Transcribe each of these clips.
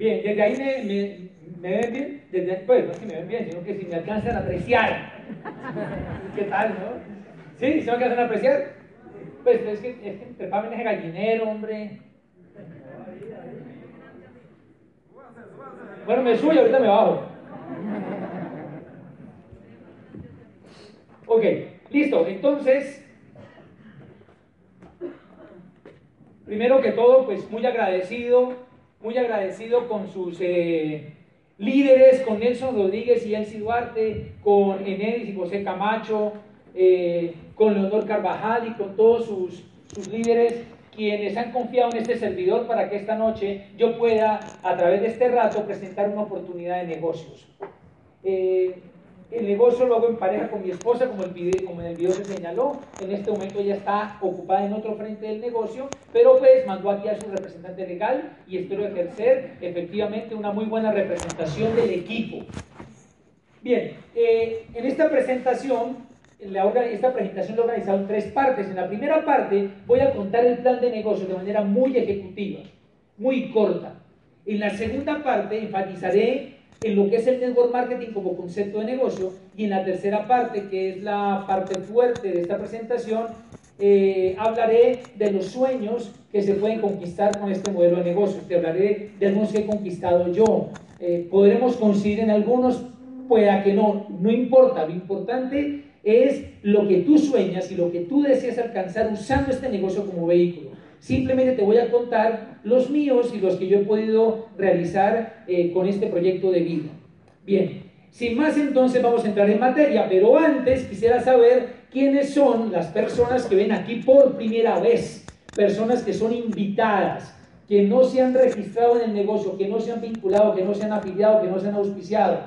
Bien, desde ahí me, me, ven bien, desde, pues no es que me ven bien, sino que si me alcanzan a apreciar. ¿Qué tal, no? ¿Sí? ¿Se me alcanzan a apreciar? Pues es que, es que entre ese gallinero, hombre. Bueno, me subo y ahorita me bajo. Ok, listo. Entonces, primero que todo, pues muy agradecido, muy agradecido con sus eh, líderes, con Nelson Rodríguez y Elsie Duarte, con Enedis y José Camacho, eh, con Leonor Carvajal y con todos sus, sus líderes quienes han confiado en este servidor para que esta noche yo pueda, a través de este rato, presentar una oportunidad de negocios. Eh, el negocio lo hago en pareja con mi esposa, como, el video, como en el video se señaló. En este momento ella está ocupada en otro frente del negocio, pero pues mandó aquí a su representante legal y espero ejercer efectivamente una muy buena representación del equipo. Bien, eh, en esta presentación esta presentación la he organizado en tres partes. En la primera parte voy a contar el plan de negocio de manera muy ejecutiva, muy corta. En la segunda parte enfatizaré en lo que es el network marketing como concepto de negocio y en la tercera parte, que es la parte fuerte de esta presentación, eh, hablaré de los sueños que se pueden conquistar con este modelo de negocio. Te hablaré de algunos que he conquistado yo. Eh, podremos coincidir en algunos, pueda que no, no importa. Lo importante es lo que tú sueñas y lo que tú deseas alcanzar usando este negocio como vehículo. Simplemente te voy a contar los míos y los que yo he podido realizar eh, con este proyecto de vida. Bien, sin más entonces vamos a entrar en materia, pero antes quisiera saber quiénes son las personas que ven aquí por primera vez, personas que son invitadas, que no se han registrado en el negocio, que no se han vinculado, que no se han afiliado, que no se han auspiciado.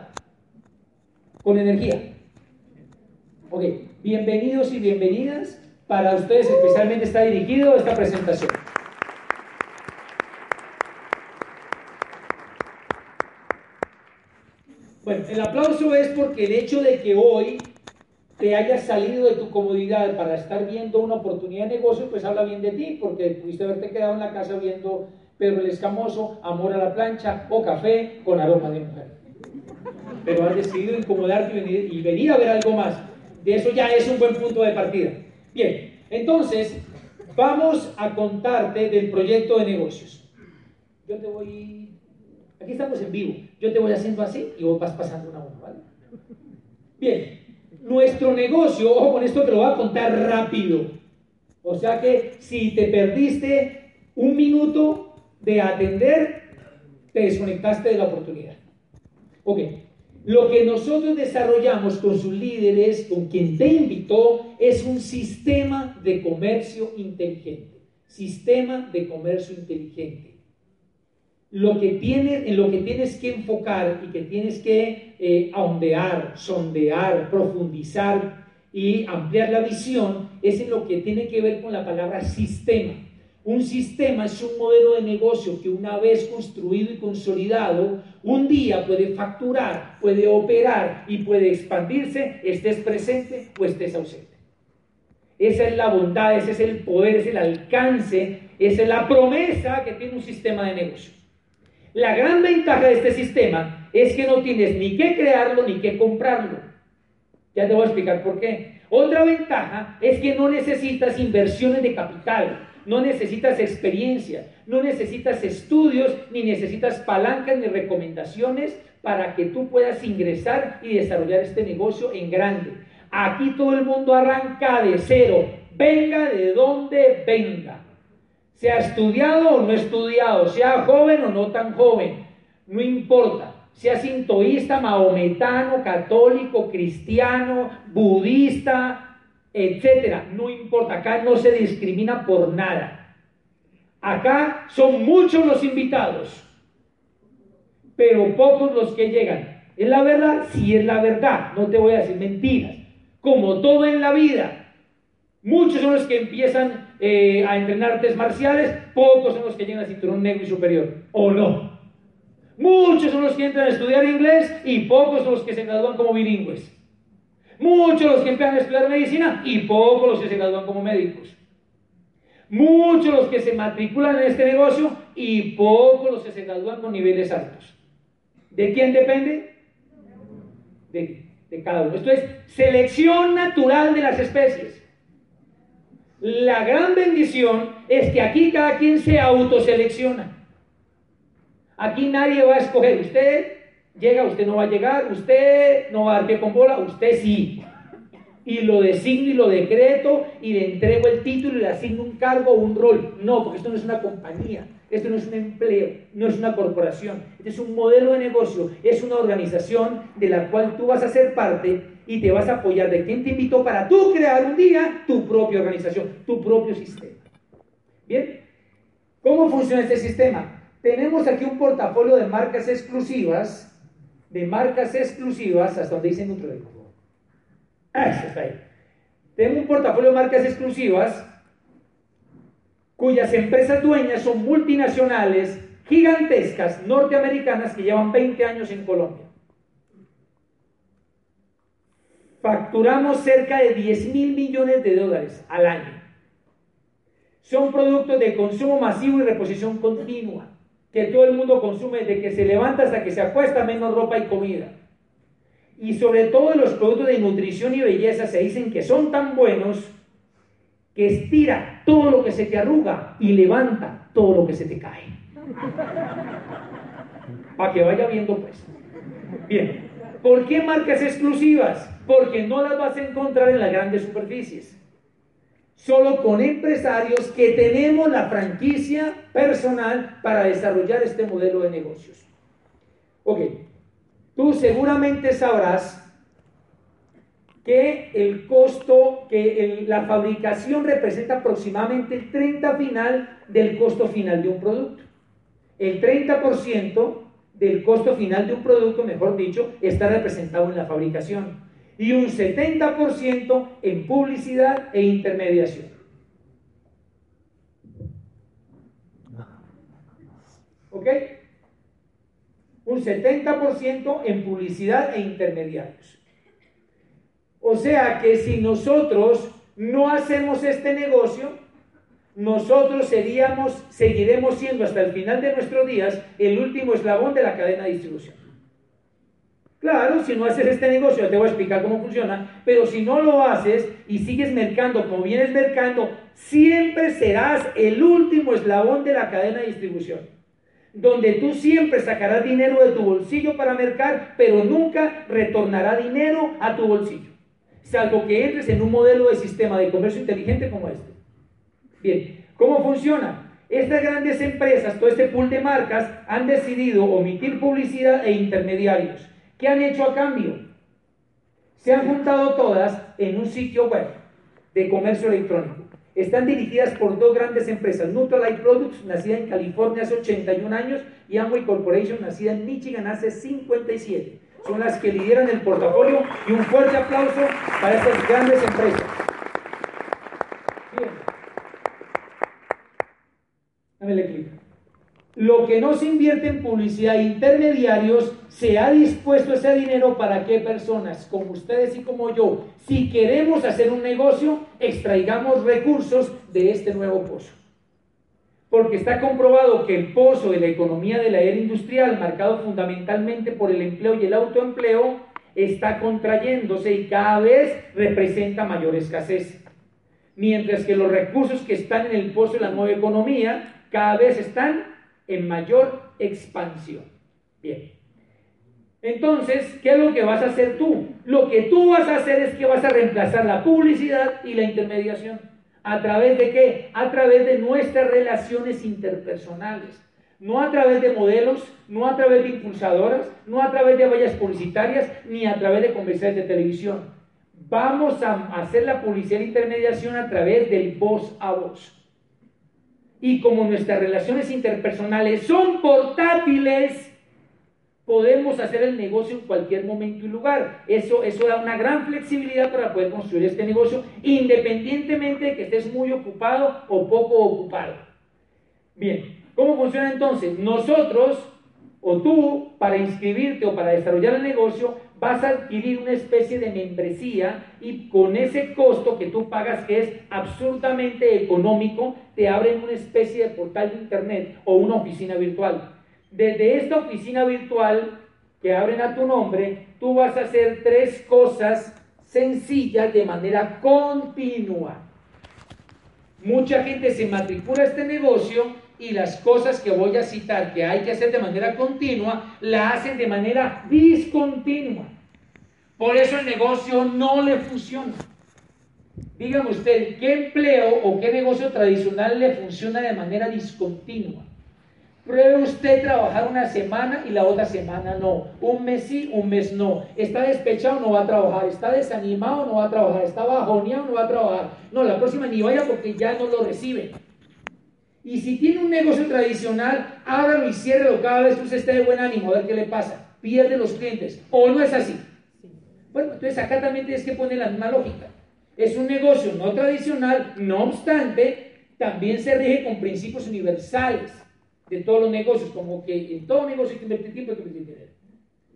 Con energía. Ok, bienvenidos y bienvenidas. Para ustedes especialmente está dirigido esta presentación. Bueno, el aplauso es porque el hecho de que hoy te hayas salido de tu comodidad para estar viendo una oportunidad de negocio, pues habla bien de ti, porque pudiste haberte quedado en la casa viendo Pedro el Escamoso, Amor a la plancha o Café con aroma de mujer. Pero has decidido incomodarte y venir, y venir a ver algo más. De eso ya es un buen punto de partida. Bien, entonces vamos a contarte del proyecto de negocios. Yo te voy... Aquí estamos en vivo. Yo te voy haciendo así y vos vas pasando una a ¿vale? Bien, nuestro negocio, ojo con esto te lo voy a contar rápido. O sea que si te perdiste un minuto de atender, te desconectaste de la oportunidad. Ok, lo que nosotros desarrollamos con sus líderes, con quien te invitó, es un sistema de comercio inteligente. Sistema de comercio inteligente. Lo que tienes, en lo que tienes que enfocar y que tienes que eh, ahondear, sondear, profundizar y ampliar la visión es en lo que tiene que ver con la palabra sistema. Un sistema es un modelo de negocio que una vez construido y consolidado, un día puede facturar, puede operar y puede expandirse, estés presente o estés ausente. Esa es la bondad, ese es el poder, ese es el alcance, esa es la promesa que tiene un sistema de negocio. La gran ventaja de este sistema es que no tienes ni que crearlo ni que comprarlo. Ya te voy a explicar por qué. Otra ventaja es que no necesitas inversiones de capital no necesitas experiencia, no necesitas estudios, ni necesitas palancas ni recomendaciones para que tú puedas ingresar y desarrollar este negocio en grande. Aquí todo el mundo arranca de cero, venga de donde venga. Sea estudiado o no estudiado, sea joven o no tan joven, no importa. Sea sintoísta, maometano, católico, cristiano, budista, etcétera. No importa, acá no se discrimina por nada. Acá son muchos los invitados, pero pocos los que llegan. ¿Es la verdad? Sí es la verdad, no te voy a decir mentiras. Como todo en la vida, muchos son los que empiezan eh, a entrenar artes marciales, pocos son los que llegan al cinturón negro y superior, ¿o no? Muchos son los que entran a estudiar inglés y pocos son los que se gradúan como bilingües. Muchos los que empiezan a estudiar medicina y pocos los que se gradúan como médicos. Muchos los que se matriculan en este negocio y pocos los que se gradúan con niveles altos. ¿De quién depende? De, de cada uno. Esto es selección natural de las especies. La gran bendición es que aquí cada quien se autoselecciona. Aquí nadie va a escoger. Usted llega, usted no va a llegar, usted no va a dar pie con bola, usted sí y lo designo y lo decreto y le entrego el título y le asigno un cargo o un rol. No, porque esto no es una compañía, esto no es un empleo, no es una corporación, este es un modelo de negocio, es una organización de la cual tú vas a ser parte y te vas a apoyar de quien te invitó para tú crear un día tu propia organización, tu propio sistema. Bien, ¿cómo funciona este sistema? Tenemos aquí un portafolio de marcas exclusivas, de marcas exclusivas, hasta donde dice Nutrolec está ahí. Tengo un portafolio de marcas exclusivas cuyas empresas dueñas son multinacionales gigantescas norteamericanas que llevan 20 años en Colombia. Facturamos cerca de 10 mil millones de dólares al año. Son productos de consumo masivo y reposición continua, que todo el mundo consume desde que se levanta hasta que se acuesta, menos ropa y comida y sobre todo los productos de nutrición y belleza se dicen que son tan buenos que estira todo lo que se te arruga y levanta todo lo que se te cae. Para que vaya viendo pues. Bien, ¿por qué marcas exclusivas? Porque no las vas a encontrar en las grandes superficies. Solo con empresarios que tenemos la franquicia personal para desarrollar este modelo de negocios. Ok, Tú seguramente sabrás que el costo, que la fabricación representa aproximadamente el 30 final del costo final de un producto. El 30% del costo final de un producto, mejor dicho, está representado en la fabricación y un 70% en publicidad e intermediación. ¿Ok? un 70% en publicidad e intermediarios. O sea que si nosotros no hacemos este negocio, nosotros seríamos, seguiremos siendo hasta el final de nuestros días el último eslabón de la cadena de distribución. Claro, si no haces este negocio, te voy a explicar cómo funciona, pero si no lo haces y sigues mercando como vienes mercando, siempre serás el último eslabón de la cadena de distribución donde tú siempre sacarás dinero de tu bolsillo para mercar, pero nunca retornará dinero a tu bolsillo, salvo que entres en un modelo de sistema de comercio inteligente como este. Bien, ¿cómo funciona? Estas grandes empresas, todo este pool de marcas, han decidido omitir publicidad e intermediarios. ¿Qué han hecho a cambio? Se han juntado todas en un sitio web de comercio electrónico. Están dirigidas por dos grandes empresas, Nutrilite Products, nacida en California hace 81 años, y Amway Corporation, nacida en Michigan hace 57. Son las que lideran el portafolio y un fuerte aplauso para estas grandes empresas. Bien. Dame clic. Lo que no se invierte en publicidad e intermediarios, se ha dispuesto ese dinero para qué personas, como ustedes y como yo, si queremos hacer un negocio, extraigamos recursos de este nuevo pozo. Porque está comprobado que el pozo de la economía de la era industrial, marcado fundamentalmente por el empleo y el autoempleo, está contrayéndose y cada vez representa mayor escasez. Mientras que los recursos que están en el pozo de la nueva economía cada vez están en mayor expansión. Bien. Entonces, ¿qué es lo que vas a hacer tú? Lo que tú vas a hacer es que vas a reemplazar la publicidad y la intermediación. ¿A través de qué? A través de nuestras relaciones interpersonales. No a través de modelos, no a través de impulsadoras, no a través de vallas publicitarias, ni a través de comerciales de televisión. Vamos a hacer la publicidad e intermediación a través del voz a voz. Y como nuestras relaciones interpersonales son portátiles, podemos hacer el negocio en cualquier momento y lugar. Eso, eso da una gran flexibilidad para poder construir este negocio, independientemente de que estés muy ocupado o poco ocupado. Bien, ¿cómo funciona entonces? Nosotros o tú para inscribirte o para desarrollar el negocio vas a adquirir una especie de membresía y con ese costo que tú pagas que es absurdamente económico, te abren una especie de portal de internet o una oficina virtual. Desde esta oficina virtual que abren a tu nombre, tú vas a hacer tres cosas sencillas de manera continua. Mucha gente se matricula a este negocio y las cosas que voy a citar que hay que hacer de manera continua, la hacen de manera discontinua. Por eso el negocio no le funciona. Dígame usted, ¿qué empleo o qué negocio tradicional le funciona de manera discontinua? Pruebe usted trabajar una semana y la otra semana no. Un mes sí, un mes no. Está despechado, no va a trabajar. Está desanimado, no va a trabajar. Está bajoneado, no va a trabajar. No, la próxima ni vaya porque ya no lo reciben. Y si tiene un negocio tradicional, ábralo y ciérrelo cada vez que usted esté de buen ánimo, a ver qué le pasa. Pierde los clientes. ¿O no es así? Bueno, entonces acá también tienes que poner la misma lógica. Es un negocio no tradicional, no obstante, también se rige con principios universales de todos los negocios, como que en todo negocio hay que invertir tiempo, hay que invertir dinero.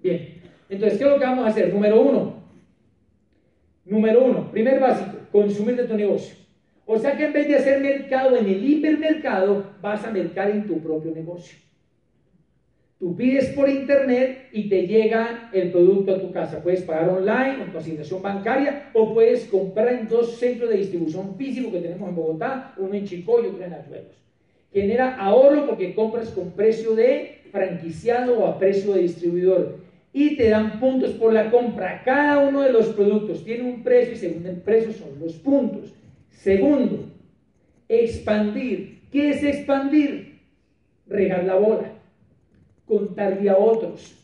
Bien, entonces, ¿qué es lo que vamos a hacer? Número uno, número uno, primer básico, consumir de tu negocio. O sea que en vez de hacer mercado en el hipermercado, vas a mercar en tu propio negocio. Tú pides por internet y te llega el producto a tu casa. Puedes pagar online con tu asignación bancaria o puedes comprar en dos centros de distribución físico que tenemos en Bogotá, uno en Chico y otro en Ayuelos. Genera ahorro porque compras con precio de franquiciado o a precio de distribuidor y te dan puntos por la compra. Cada uno de los productos tiene un precio y según el precio son los puntos. Segundo, expandir. ¿Qué es expandir? Regar la bola, contarle a otros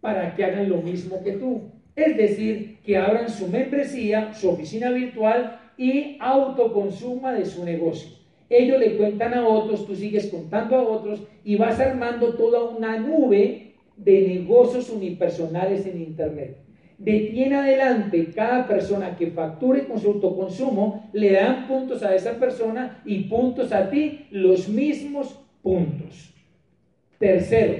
para que hagan lo mismo que tú. Es decir, que abran su membresía, su oficina virtual y autoconsuma de su negocio. Ellos le cuentan a otros, tú sigues contando a otros y vas armando toda una nube de negocios unipersonales en Internet. De aquí en adelante, cada persona que facture con su autoconsumo, le dan puntos a esa persona y puntos a ti, los mismos puntos. Tercero,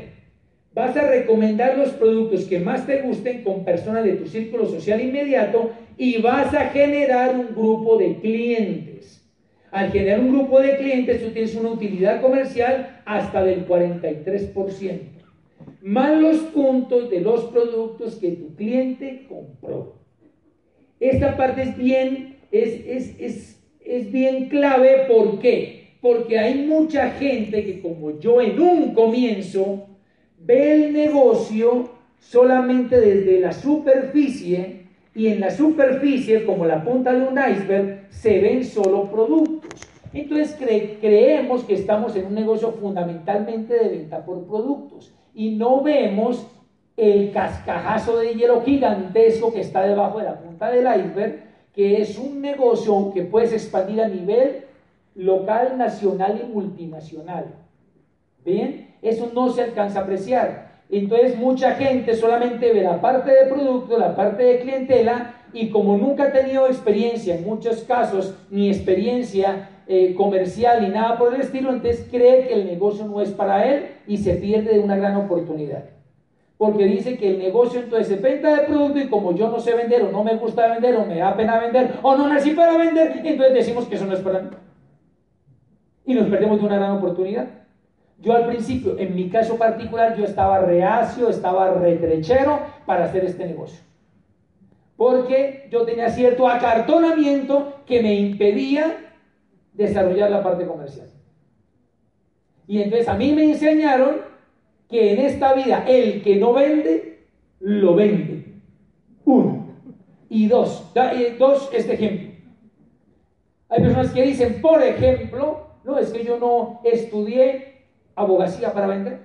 vas a recomendar los productos que más te gusten con personas de tu círculo social inmediato y vas a generar un grupo de clientes. Al generar un grupo de clientes, tú tienes una utilidad comercial hasta del 43% más los puntos de los productos que tu cliente compró. Esta parte es bien, es, es, bien clave, ¿por qué? Porque hay mucha gente que como yo en un comienzo ve el negocio solamente desde la superficie y en la superficie, como la punta de un iceberg, se ven solo productos. Entonces creemos que estamos en un negocio fundamentalmente de venta por productos y no vemos el cascajazo de hielo gigantesco que está debajo de la punta del iceberg, que es un negocio que puedes expandir a nivel local, nacional y multinacional. ¿Bien? Eso no se alcanza a apreciar. Entonces mucha gente solamente ve la parte de producto, la parte de clientela, y como nunca ha tenido experiencia en muchos casos, ni experiencia eh, comercial ni nada por el estilo, entonces cree que el negocio no es para él y se pierde de una gran oportunidad. Porque dice que el negocio entonces se venta de producto y como yo no sé vender o no me gusta vender o me da pena vender o no nací para vender, entonces decimos que eso no es para mí. Y nos perdemos de una gran oportunidad. Yo al principio, en mi caso particular, yo estaba reacio, estaba retrechero para hacer este negocio. Porque yo tenía cierto acartonamiento que me impedía desarrollar la parte comercial. Y entonces a mí me enseñaron que en esta vida el que no vende, lo vende. Uno. Y dos, dos, este ejemplo. Hay personas que dicen, por ejemplo, no, es que yo no estudié abogacía para vender,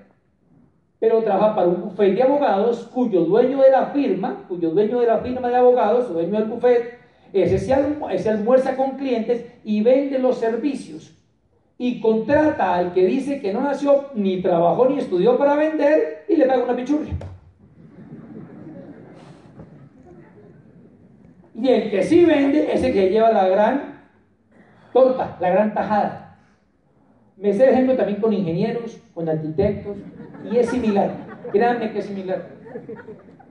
pero trabaja para un bufete de abogados cuyo dueño de la firma, cuyo dueño de la firma de abogados, o dueño del bufete, ese se, almuerza con clientes y vende los servicios. Y contrata al que dice que no nació, ni trabajó, ni estudió para vender y le paga una pichurria. Y el que sí vende es el que lleva la gran torta, la gran tajada. Me sé ejemplo también con ingenieros, con arquitectos, y es similar. Créanme que es similar.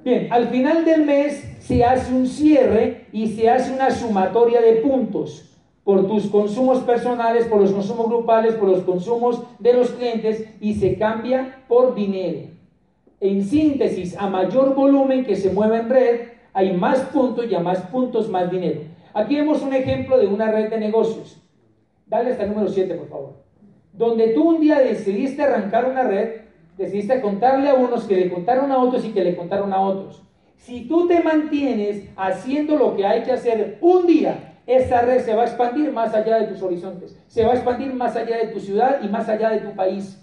Bien, al final del mes se hace un cierre y se hace una sumatoria de puntos por tus consumos personales, por los consumos grupales, por los consumos de los clientes y se cambia por dinero. En síntesis, a mayor volumen que se mueve en red, hay más puntos y a más puntos más dinero. Aquí vemos un ejemplo de una red de negocios. Dale hasta el número 7, por favor. Donde tú un día decidiste arrancar una red, decidiste contarle a unos que le contaron a otros y que le contaron a otros. Si tú te mantienes haciendo lo que hay que hacer un día esa red se va a expandir más allá de tus horizontes, se va a expandir más allá de tu ciudad y más allá de tu país.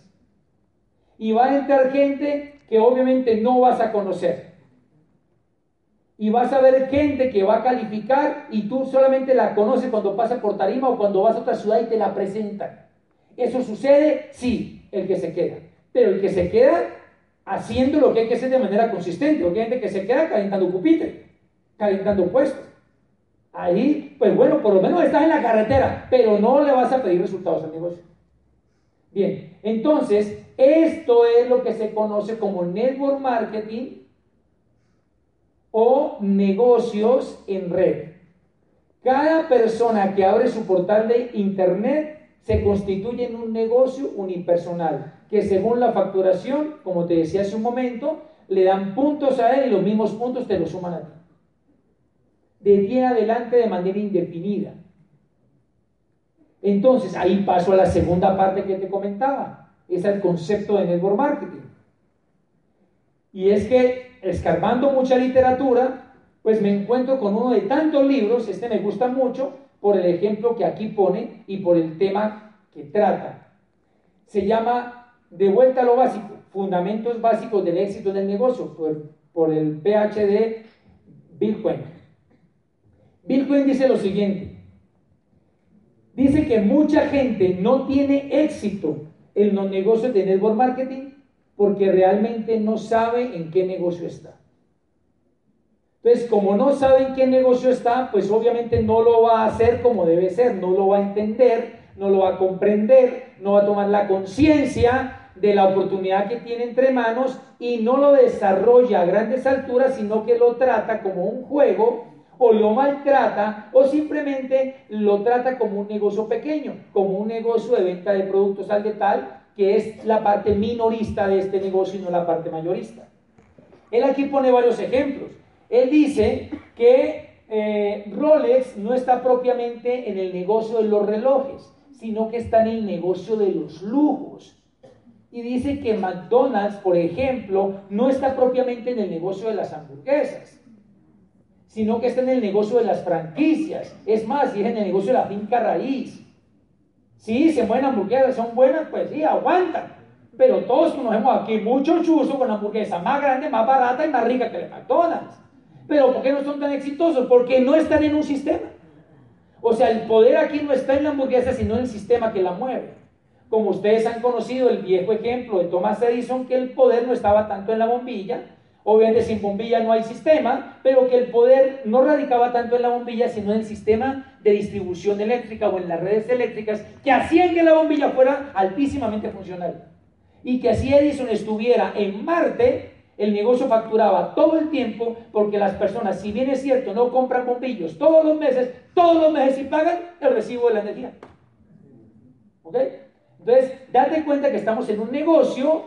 Y va a entrar gente que obviamente no vas a conocer. Y vas a ver gente que va a calificar y tú solamente la conoces cuando pasa por tarima o cuando vas a otra ciudad y te la presentan. ¿Eso sucede? Sí, el que se queda. Pero el que se queda haciendo lo que hay que hacer de manera consistente. Porque hay gente que se queda calentando pupitre, calentando puestos. Ahí, pues bueno, por lo menos estás en la carretera, pero no le vas a pedir resultados al negocio. Bien, entonces, esto es lo que se conoce como network marketing o negocios en red. Cada persona que abre su portal de internet se constituye en un negocio unipersonal, que según la facturación, como te decía hace un momento, le dan puntos a él y los mismos puntos te los suman a ti de día en adelante de manera indefinida. Entonces, ahí paso a la segunda parte que te comentaba, es el concepto de network marketing. Y es que, escarbando mucha literatura, pues me encuentro con uno de tantos libros, este me gusta mucho, por el ejemplo que aquí pone y por el tema que trata. Se llama De vuelta a lo básico, Fundamentos básicos del éxito del negocio, por, por el PhD Bill Quinn. Bill dice lo siguiente. Dice que mucha gente no tiene éxito en los negocios de network marketing porque realmente no sabe en qué negocio está. Entonces, como no sabe en qué negocio está, pues obviamente no lo va a hacer como debe ser, no lo va a entender, no lo va a comprender, no va a tomar la conciencia de la oportunidad que tiene entre manos y no lo desarrolla a grandes alturas, sino que lo trata como un juego o lo maltrata o simplemente lo trata como un negocio pequeño, como un negocio de venta de productos al tal que es la parte minorista de este negocio y no la parte mayorista. Él aquí pone varios ejemplos. Él dice que eh, Rolex no está propiamente en el negocio de los relojes, sino que está en el negocio de los lujos. Y dice que McDonald's, por ejemplo, no está propiamente en el negocio de las hamburguesas, sino que está en el negocio de las franquicias. Es más, y es en el negocio de la finca raíz. Sí, se mueven hamburguesas, son buenas, pues sí, aguantan. Pero todos conocemos aquí mucho chuzo con hamburguesa más grande, más barata y más rica que el McDonald's. Pero ¿por qué no son tan exitosos? Porque no están en un sistema. O sea, el poder aquí no está en la hamburguesa, sino en el sistema que la mueve. Como ustedes han conocido el viejo ejemplo de Thomas Edison, que el poder no estaba tanto en la bombilla, Obviamente sin bombilla no hay sistema, pero que el poder no radicaba tanto en la bombilla, sino en el sistema de distribución eléctrica o en las redes eléctricas, que hacían que la bombilla fuera altísimamente funcional. Y que así Edison estuviera en Marte, el negocio facturaba todo el tiempo, porque las personas, si bien es cierto, no compran bombillos todos los meses, todos los meses y pagan el recibo de la energía. ¿Ok? Entonces, date cuenta que estamos en un negocio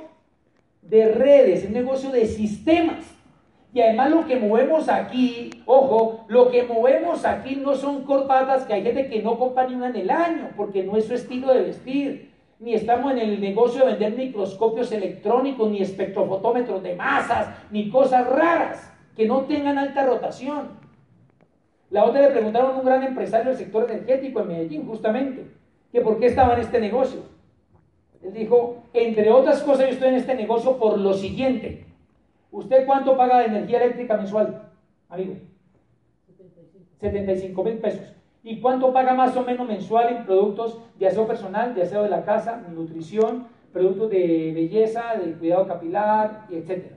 de redes, un negocio de sistemas. Y además lo que movemos aquí, ojo, lo que movemos aquí no son corbatas que hay gente que no compra ni una en el año, porque no es su estilo de vestir. Ni estamos en el negocio de vender microscopios electrónicos, ni espectrofotómetros de masas, ni cosas raras que no tengan alta rotación. La otra le preguntaron a un gran empresario del sector energético en Medellín, justamente, que por qué estaba en este negocio. Él dijo, entre otras cosas, yo estoy en este negocio por lo siguiente. ¿Usted cuánto paga de energía eléctrica mensual, amigo? 75 mil pesos. ¿Y cuánto paga más o menos mensual en productos de aseo personal, de aseo de la casa, nutrición, productos de belleza, de cuidado capilar, etcétera?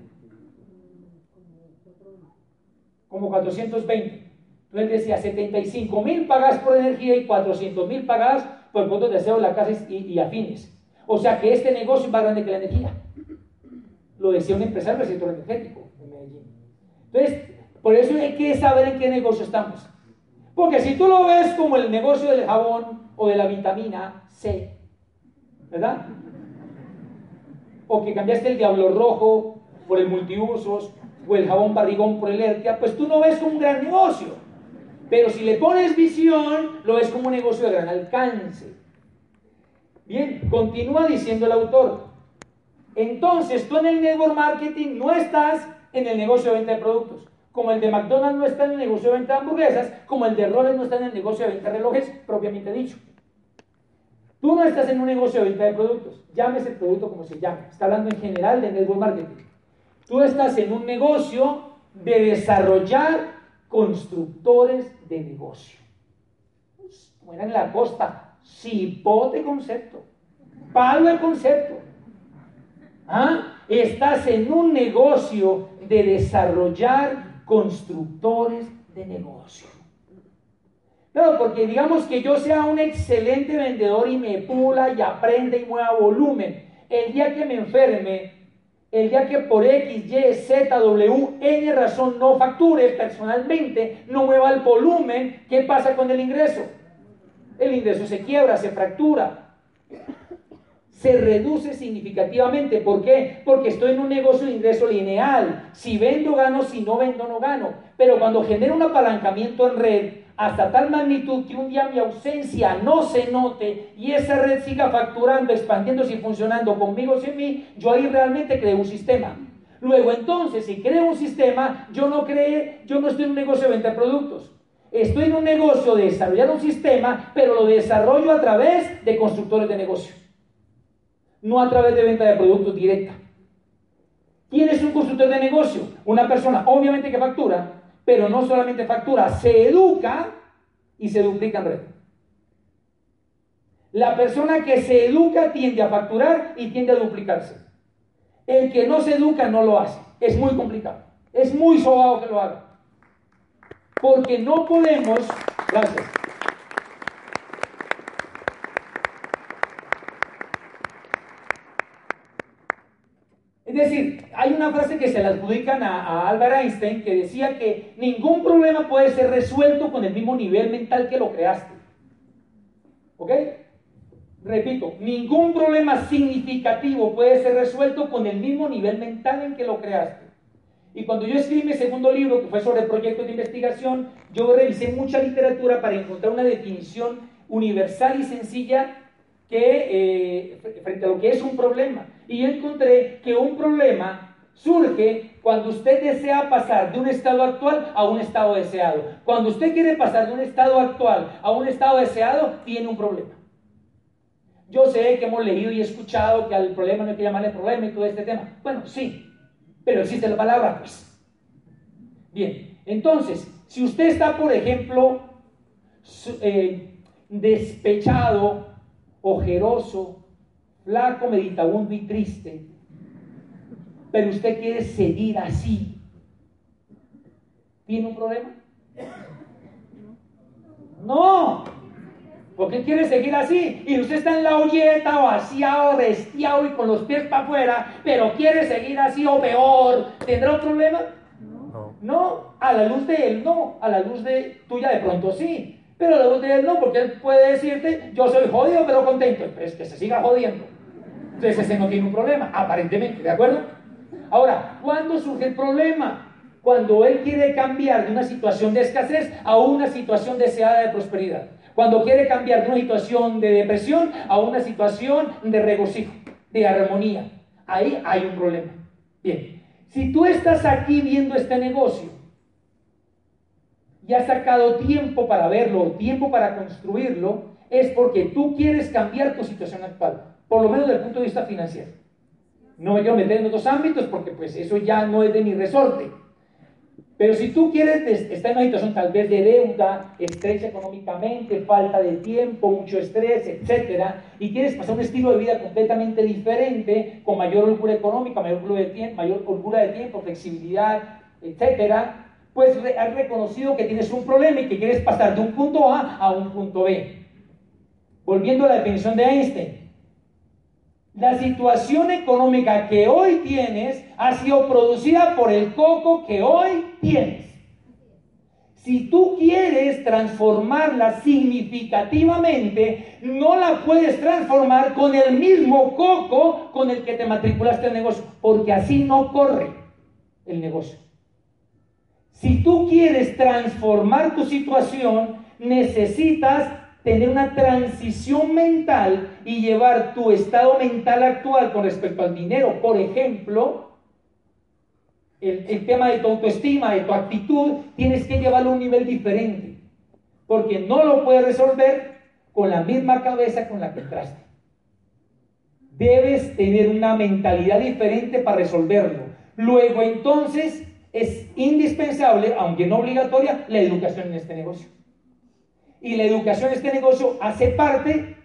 Como 420. Entonces decía, 75 mil pagas por energía y 400 mil pagas por productos de aseo de la casa y afines. O sea que este negocio es más grande que la energía. lo decía un empresario del sector energético en Medellín. Entonces, por eso hay que saber en qué negocio estamos. Porque si tú lo ves como el negocio del jabón o de la vitamina C, ¿verdad? O que cambiaste el diablo rojo por el multiusos o el jabón barrigón por el Ertia, pues tú no ves un gran negocio. Pero si le pones visión, lo ves como un negocio de gran alcance. Bien, continúa diciendo el autor. Entonces, tú en el network marketing no estás en el negocio de venta de productos. Como el de McDonald's no está en el negocio de venta de hamburguesas, como el de Rolex no está en el negocio de venta de relojes, propiamente dicho. Tú no estás en un negocio de venta de productos. Llámese el producto como se llame. Está hablando en general de network marketing. Tú estás en un negocio de desarrollar constructores de negocio. Era en la costa, cipote concepto, palo de concepto. ¿Ah? Estás en un negocio de desarrollar constructores de negocio. No, porque digamos que yo sea un excelente vendedor y me pula y aprenda y mueva volumen. El día que me enferme, el día que por X, Y, Z, W, N razón no facture personalmente, no mueva el volumen, ¿qué pasa con el ingreso? El ingreso se quiebra, se fractura, se reduce significativamente. ¿Por qué? Porque estoy en un negocio de ingreso lineal. Si vendo, gano, si no vendo, no gano. Pero cuando genero un apalancamiento en red, hasta tal magnitud que un día mi ausencia no se note y esa red siga facturando, expandiéndose y funcionando conmigo sin mí, yo ahí realmente creo un sistema. Luego entonces, si creo un sistema, yo no creo, yo no estoy en un negocio de venta de productos. Estoy en un negocio de desarrollar un sistema, pero lo desarrollo a través de constructores de negocios, no a través de venta de productos directa. ¿Quién es un constructor de negocio? Una persona, obviamente que factura, pero no solamente factura, se educa y se duplica en red. La persona que se educa tiende a facturar y tiende a duplicarse. El que no se educa no lo hace. Es muy complicado. Es muy sobado que lo haga. Porque no podemos... Gracias. Es decir, hay una frase que se la adjudican a, Albert Einstein que decía que ningún problema puede ser resuelto con el mismo nivel mental que lo creaste. ¿Ok? Repito, ningún problema significativo puede ser resuelto con el mismo nivel mental en que lo creaste. Y cuando yo escribí mi segundo libro, que fue sobre proyectos de investigación, yo revisé mucha literatura para encontrar una definición universal y sencilla que, eh, frente a lo que es un problema. Y yo encontré que un problema surge cuando usted desea pasar de un estado actual a un estado deseado. Cuando usted quiere pasar de un estado actual a un estado deseado, tiene un problema. Yo sé que hemos leído y escuchado que al problema no hay que llamarle problema y todo este tema. Bueno, sí, pero existe la palabra, pues. Bien, entonces, si usted está, por ejemplo, eh, despechado ojeroso, flaco, meditabundo y triste, pero usted quiere seguir así, ¿tiene un problema? No, porque quiere seguir así. Y usted está en la olleta, vaciado, restiado y con los pies para afuera, pero quiere seguir así o peor. ¿Tendrá un problema? No. No, a la luz de él no, a la luz de tuya de pronto sí. Pero luego de él no, porque él puede decirte, yo soy jodido pero contento. Pero es que se siga jodiendo. Entonces ese no tiene un problema, aparentemente, ¿de acuerdo? Ahora, ¿cuándo surge el problema? Cuando él quiere cambiar de una situación de escasez a una situación deseada de prosperidad. Cuando quiere cambiar de una situación de depresión a una situación de regocijo, de armonía. Ahí hay un problema. Bien, si tú estás aquí viendo este negocio y has sacado tiempo para verlo, tiempo para construirlo, es porque tú quieres cambiar tu situación actual, por lo menos desde el punto de vista financiero. No me quiero meter en otros ámbitos porque pues eso ya no es de mi resorte. Pero si tú quieres estar en una situación tal vez de deuda, estrecha económicamente, falta de tiempo, mucho estrés, etcétera, y quieres pasar un estilo de vida completamente diferente, con mayor holgura económica, mayor holgura de tiempo, mayor holgura de tiempo flexibilidad, etcétera, pues has reconocido que tienes un problema y que quieres pasar de un punto A a un punto B. Volviendo a la definición de Einstein. La situación económica que hoy tienes ha sido producida por el coco que hoy tienes. Si tú quieres transformarla significativamente, no la puedes transformar con el mismo coco con el que te matriculaste al negocio, porque así no corre el negocio. Si tú quieres transformar tu situación, necesitas tener una transición mental y llevar tu estado mental actual con respecto al dinero. Por ejemplo, el, tema de tu autoestima, de tu actitud, tienes que llevarlo a un nivel diferente. Porque no lo puedes resolver con la misma cabeza con la que entraste. Debes tener una mentalidad diferente para resolverlo. Luego entonces es indispensable, aunque no obligatoria, la educación en este negocio. Y la educación en este negocio hace parte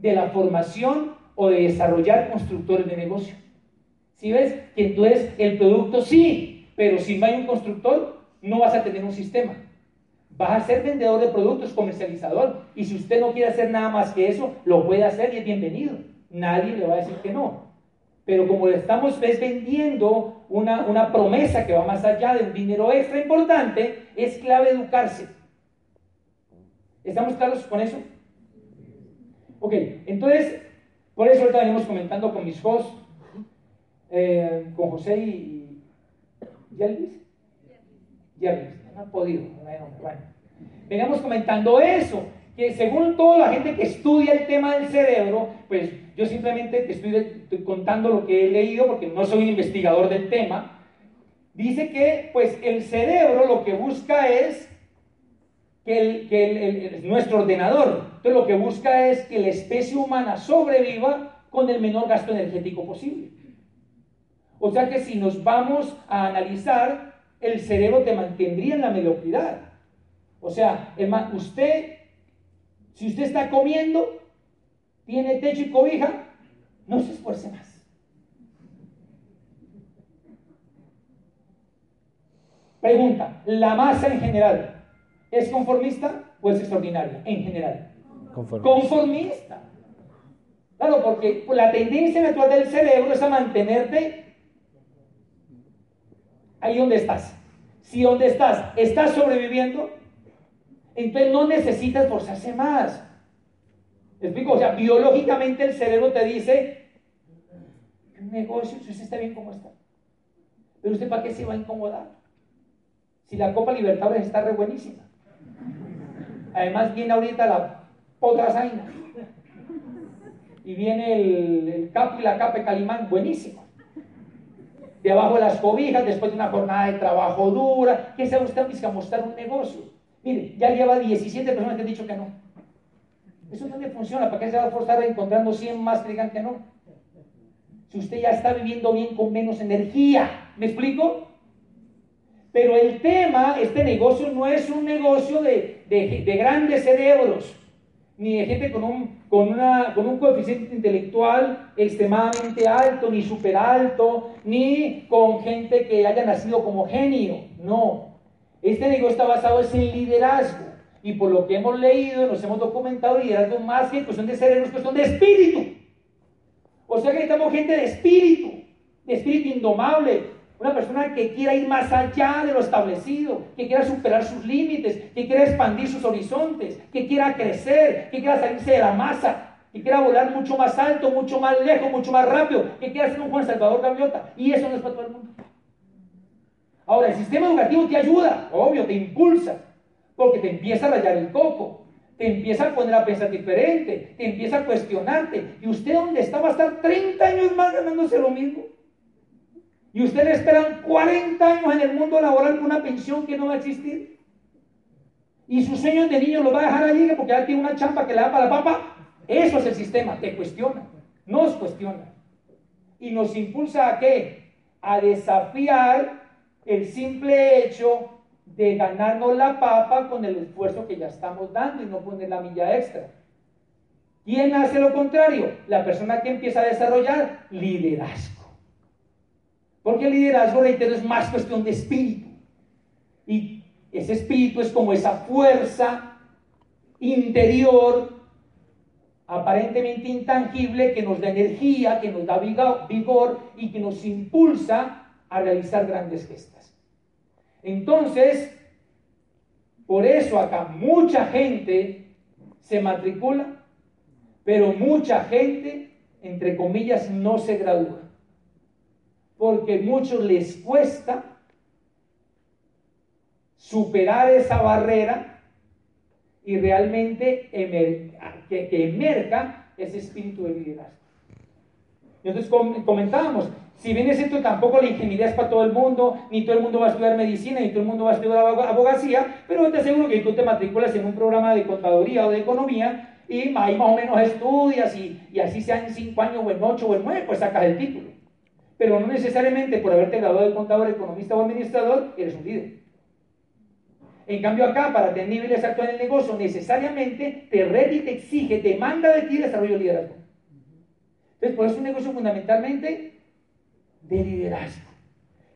de la formación o de desarrollar constructores de negocio. Si ves que entonces el producto sí, pero si no hay un constructor, no vas a tener un sistema. Vas a ser vendedor de productos, comercializador. Y si usted no quiere hacer nada más que eso, lo puede hacer y es bienvenido. Nadie le va a decir que no. Pero como le estamos vendiendo una, una promesa que va más allá de un dinero extra importante, es clave educarse. ¿Estamos claros con eso? Ok, entonces, por eso ahorita venimos comentando con mis hosts eh, con José y, Yelvis. Yelvis, no han podido. Bueno, Venimos comentando eso, que según toda la gente que estudia el tema del cerebro, pues yo simplemente te estoy, contando lo que he leído porque no soy un investigador del tema. Dice que pues el cerebro lo que busca es que, nuestro ordenador, entonces lo que busca es que la especie humana sobreviva con el menor gasto energético posible. O sea que si nos vamos a analizar, el cerebro te mantendría en la mediocridad. O sea, usted, si usted está comiendo, tiene techo y cobija, no se esfuerce más. Pregunta, ¿la masa en general es conformista o es extraordinaria? En general. Conformista. conformista. Claro, porque la tendencia natural del cerebro es a mantenerte ahí donde estás. Si donde estás estás sobreviviendo, entonces no necesitas esforzarse más. ¿Me explico? O sea, biológicamente el cerebro te dice, un negocio, si usted está bien como está. Pero usted para qué se va a incomodar? Si la Copa Libertadores está re buenísima. Además viene ahorita la otra zaina. Y viene el, el Cap y la Cape Calimán, buenísimo debajo de las cobijas, después de una jornada de trabajo dura. ¿Qué sabe usted a mostrar un negocio? Mire, ya lleva 17 personas que han dicho que no. Eso no funciona. ¿Para qué se va a forzar encontrando 100 más que digan que no? Si usted ya está viviendo bien con menos energía. ¿Me explico? Pero el tema, este negocio no es un negocio de, de grandes cerebros ni de gente con un, con, una, con un coeficiente intelectual extremadamente alto, ni súper alto, ni con gente que haya nacido como genio. No. Este negocio está basado en liderazgo. Y por lo que hemos leído, nos hemos documentado, liderazgo más que cuestión de cerebro, es cuestión de espíritu. O sea que necesitamos gente de espíritu, de espíritu indomable, una persona que quiera ir más allá de lo establecido, que quiera superar sus límites, que quiera expandir sus horizontes, que quiera crecer, que quiera salirse de la masa, que quiera volar mucho más alto, mucho más lejos, mucho más rápido, que quiera ser un Juan Salvador Gaviota. Y eso no es para todo el mundo. Ahora, el sistema educativo te ayuda, obvio, te impulsa, porque te empieza a rayar el coco, te empieza a poner a pensar diferente, te empieza a cuestionarte. ¿Y usted dónde está? Va a estar 30 años más ganándose lo mismo. Y ustedes esperan 40 años en el mundo laboral con una pensión que no va a existir. Y sus sueños de niño los va a dejar allí porque ya tiene una champa que le da para la papa. Eso es el sistema, te cuestiona, nos cuestiona. Y nos impulsa a qué? A desafiar el simple hecho de ganarnos la papa con el esfuerzo que ya estamos dando y no poner la milla extra. ¿Quién hace lo contrario? La persona que empieza a desarrollar liderazgo. Porque el liderazgo, reitero, es más cuestión de espíritu. Y ese espíritu es como esa fuerza interior aparentemente intangible que nos da energía, que nos da vigor y que nos impulsa a realizar grandes gestas. Entonces, por eso acá mucha gente se matricula, pero mucha gente, entre comillas, no se gradúa. Porque muchos les cuesta superar esa barrera y realmente que, que emerga ese espíritu de liderazgo. Entonces comentábamos, si bien es cierto, tampoco la ingeniería es para todo el mundo, ni todo el mundo va a estudiar medicina, ni todo el mundo va a estudiar abogacía, pero te aseguro que tú te matriculas en un programa de contaduría o de economía y ahí más o menos estudias y, así sean cinco años o en ocho o en nueve, pues sacas el título. Pero no necesariamente por haberte graduado de contador, economista o administrador, eres un líder. En cambio acá, para tener niveles actuales en el negocio, necesariamente te reta y te exige, te manda de ti desarrollo de liderazgo. Entonces, por eso es un negocio fundamentalmente de liderazgo.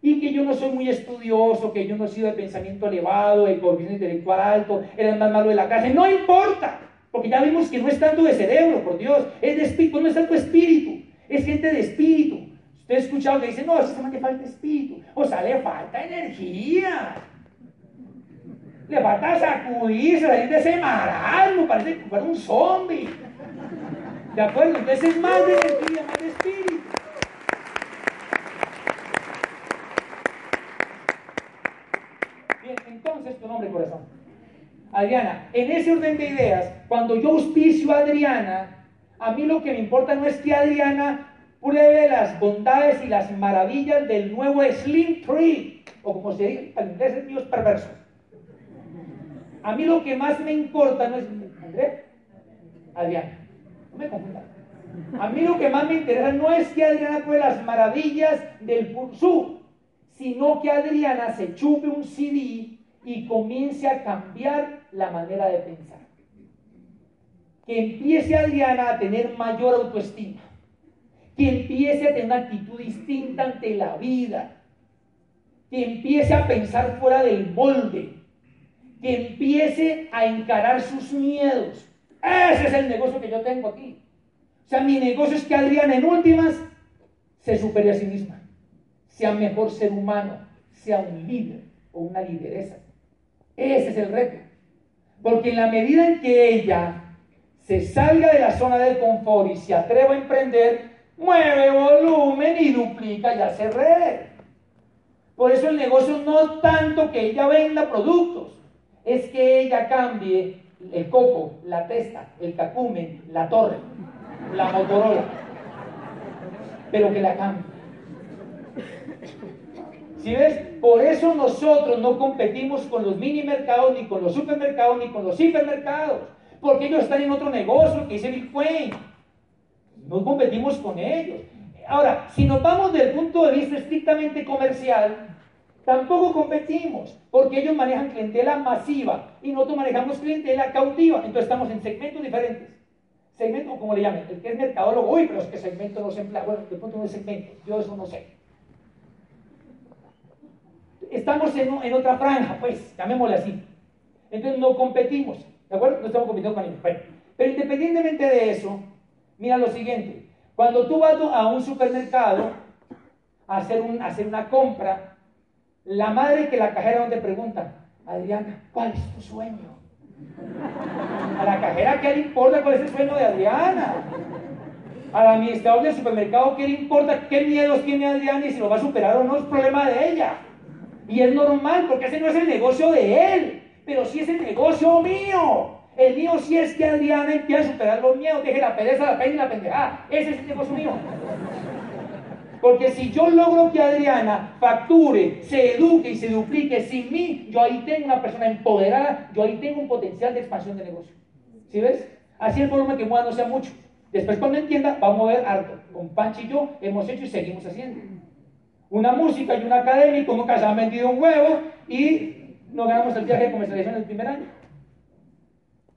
Y que yo no soy muy estudioso, que yo no he sido de pensamiento elevado, de coeficiente intelectual alto, era el más malo de la casa. No importa, porque ya vimos que no es tanto de cerebro, por Dios, es de espíritu, no es tanto espíritu, es gente de espíritu. Usted ha escuchado que dice, no, a ese le falta espíritu, o sea, le falta energía. Le falta sacudirse, la gente se marasmo, parece que fuera un zombie. ¿De acuerdo? Entonces es más de energía, más de espíritu. Bien, entonces tu nombre, corazón. Adriana, en ese orden de ideas, cuando yo auspicio a Adriana, a mí lo que me importa no es que Adriana pruebe las bondades y las maravillas del nuevo Slim Tree, o como se dice, en inglés es Dios perverso. A mí lo que más me importa no es, André, Adriana, no me confundan. A mí lo que más me interesa no es que Adriana pruebe las maravillas del Pursú, sino que Adriana se chupe un CD y comience a cambiar la manera de pensar. Que empiece Adriana a tener mayor autoestima. Que empiece a tener una actitud distinta ante la vida. Que empiece a pensar fuera del molde. Que empiece a encarar sus miedos ese es el negocio que yo tengo aquí. O sea, mi negocio es que Adriana en últimas se supere a sí misma, sea mejor ser humano, sea un líder o una lideresa. Ese es el reto. Porque en la medida en que ella se salga de la zona del confort y se atreva a emprender, mueve volumen y duplica y hace red. Por eso el negocio no tanto que ella venda productos, es que ella cambie el coco, la testa, el cacumen, la torre, la Motorola, pero que la cambie. ¿Sí ves? Por eso nosotros no competimos con los mini mercados, ni con los supermercados, ni con los hipermercados, porque ellos están en otro negocio que dice Bitcoin. No competimos con ellos. Ahora, si nos vamos desde el punto de vista estrictamente comercial, Tampoco competimos, porque ellos manejan clientela masiva y nosotros manejamos clientela cautiva. Entonces estamos en segmentos diferentes. Segmento, como le llamen, el que es mercadólogo, uy, pero es que segmento no se emplea. Bueno, de punto de segmento, yo eso no sé. Estamos en, en, otra franja, pues, llamémosle así. Entonces no competimos, ¿de acuerdo? No estamos compitiendo con ellos. pero independientemente de eso, mira lo siguiente. Cuando tú vas a un supermercado a hacer, un, hacer una compra, la madre que la cajera donde pregunta, Adriana, ¿cuál es tu sueño? A la cajera, ¿qué le importa cuál es el sueño de Adriana? Al administrador del supermercado, ¿qué le importa qué miedos tiene Adriana y si lo va a superar o no? Es problema de ella. Y es normal, porque ese no es el negocio de él, pero sí es el negocio mío. El mío sí es que Adriana empiece a superar los miedos, deje la pereza, la pena y la pendejada. Ese es el negocio mío. Porque si yo logro que Adriana facture, se eduque y se duplique sin mí, yo ahí tengo una persona empoderada, yo ahí tengo un potencial de expansión de negocio. ¿Sí ves? Así el volumen que mueva no sea mucho. Después cuando entienda, vamos a mover harto. Con Panchi y yo hemos hecho y seguimos haciendo. Una música y un académico nunca se han vendido un huevo y no ganamos el viaje de comercialización el primer año.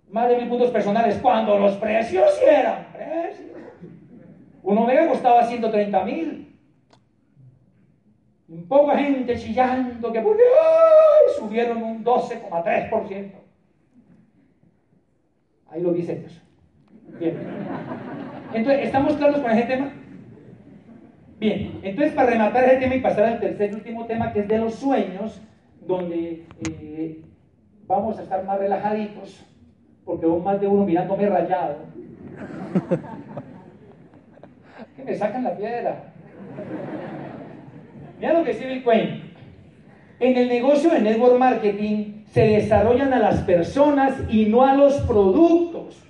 Más de mil puntos personales cuando los precios eran precios. Un Omega costaba 130 mil. Un poco gente chillando que subieron un 12,3%. Ahí lo dice Dios. Bien. Entonces, ¿estamos claros con ese tema? Bien, entonces para rematar ese tema y pasar al tercer y último tema que es de los sueños, donde eh, vamos a estar más relajaditos, porque veo más de uno mirándome rayado. que me sacan la piedra. Mira lo que Bill Quinn. En el negocio de network marketing se desarrollan a las personas y no a los productos.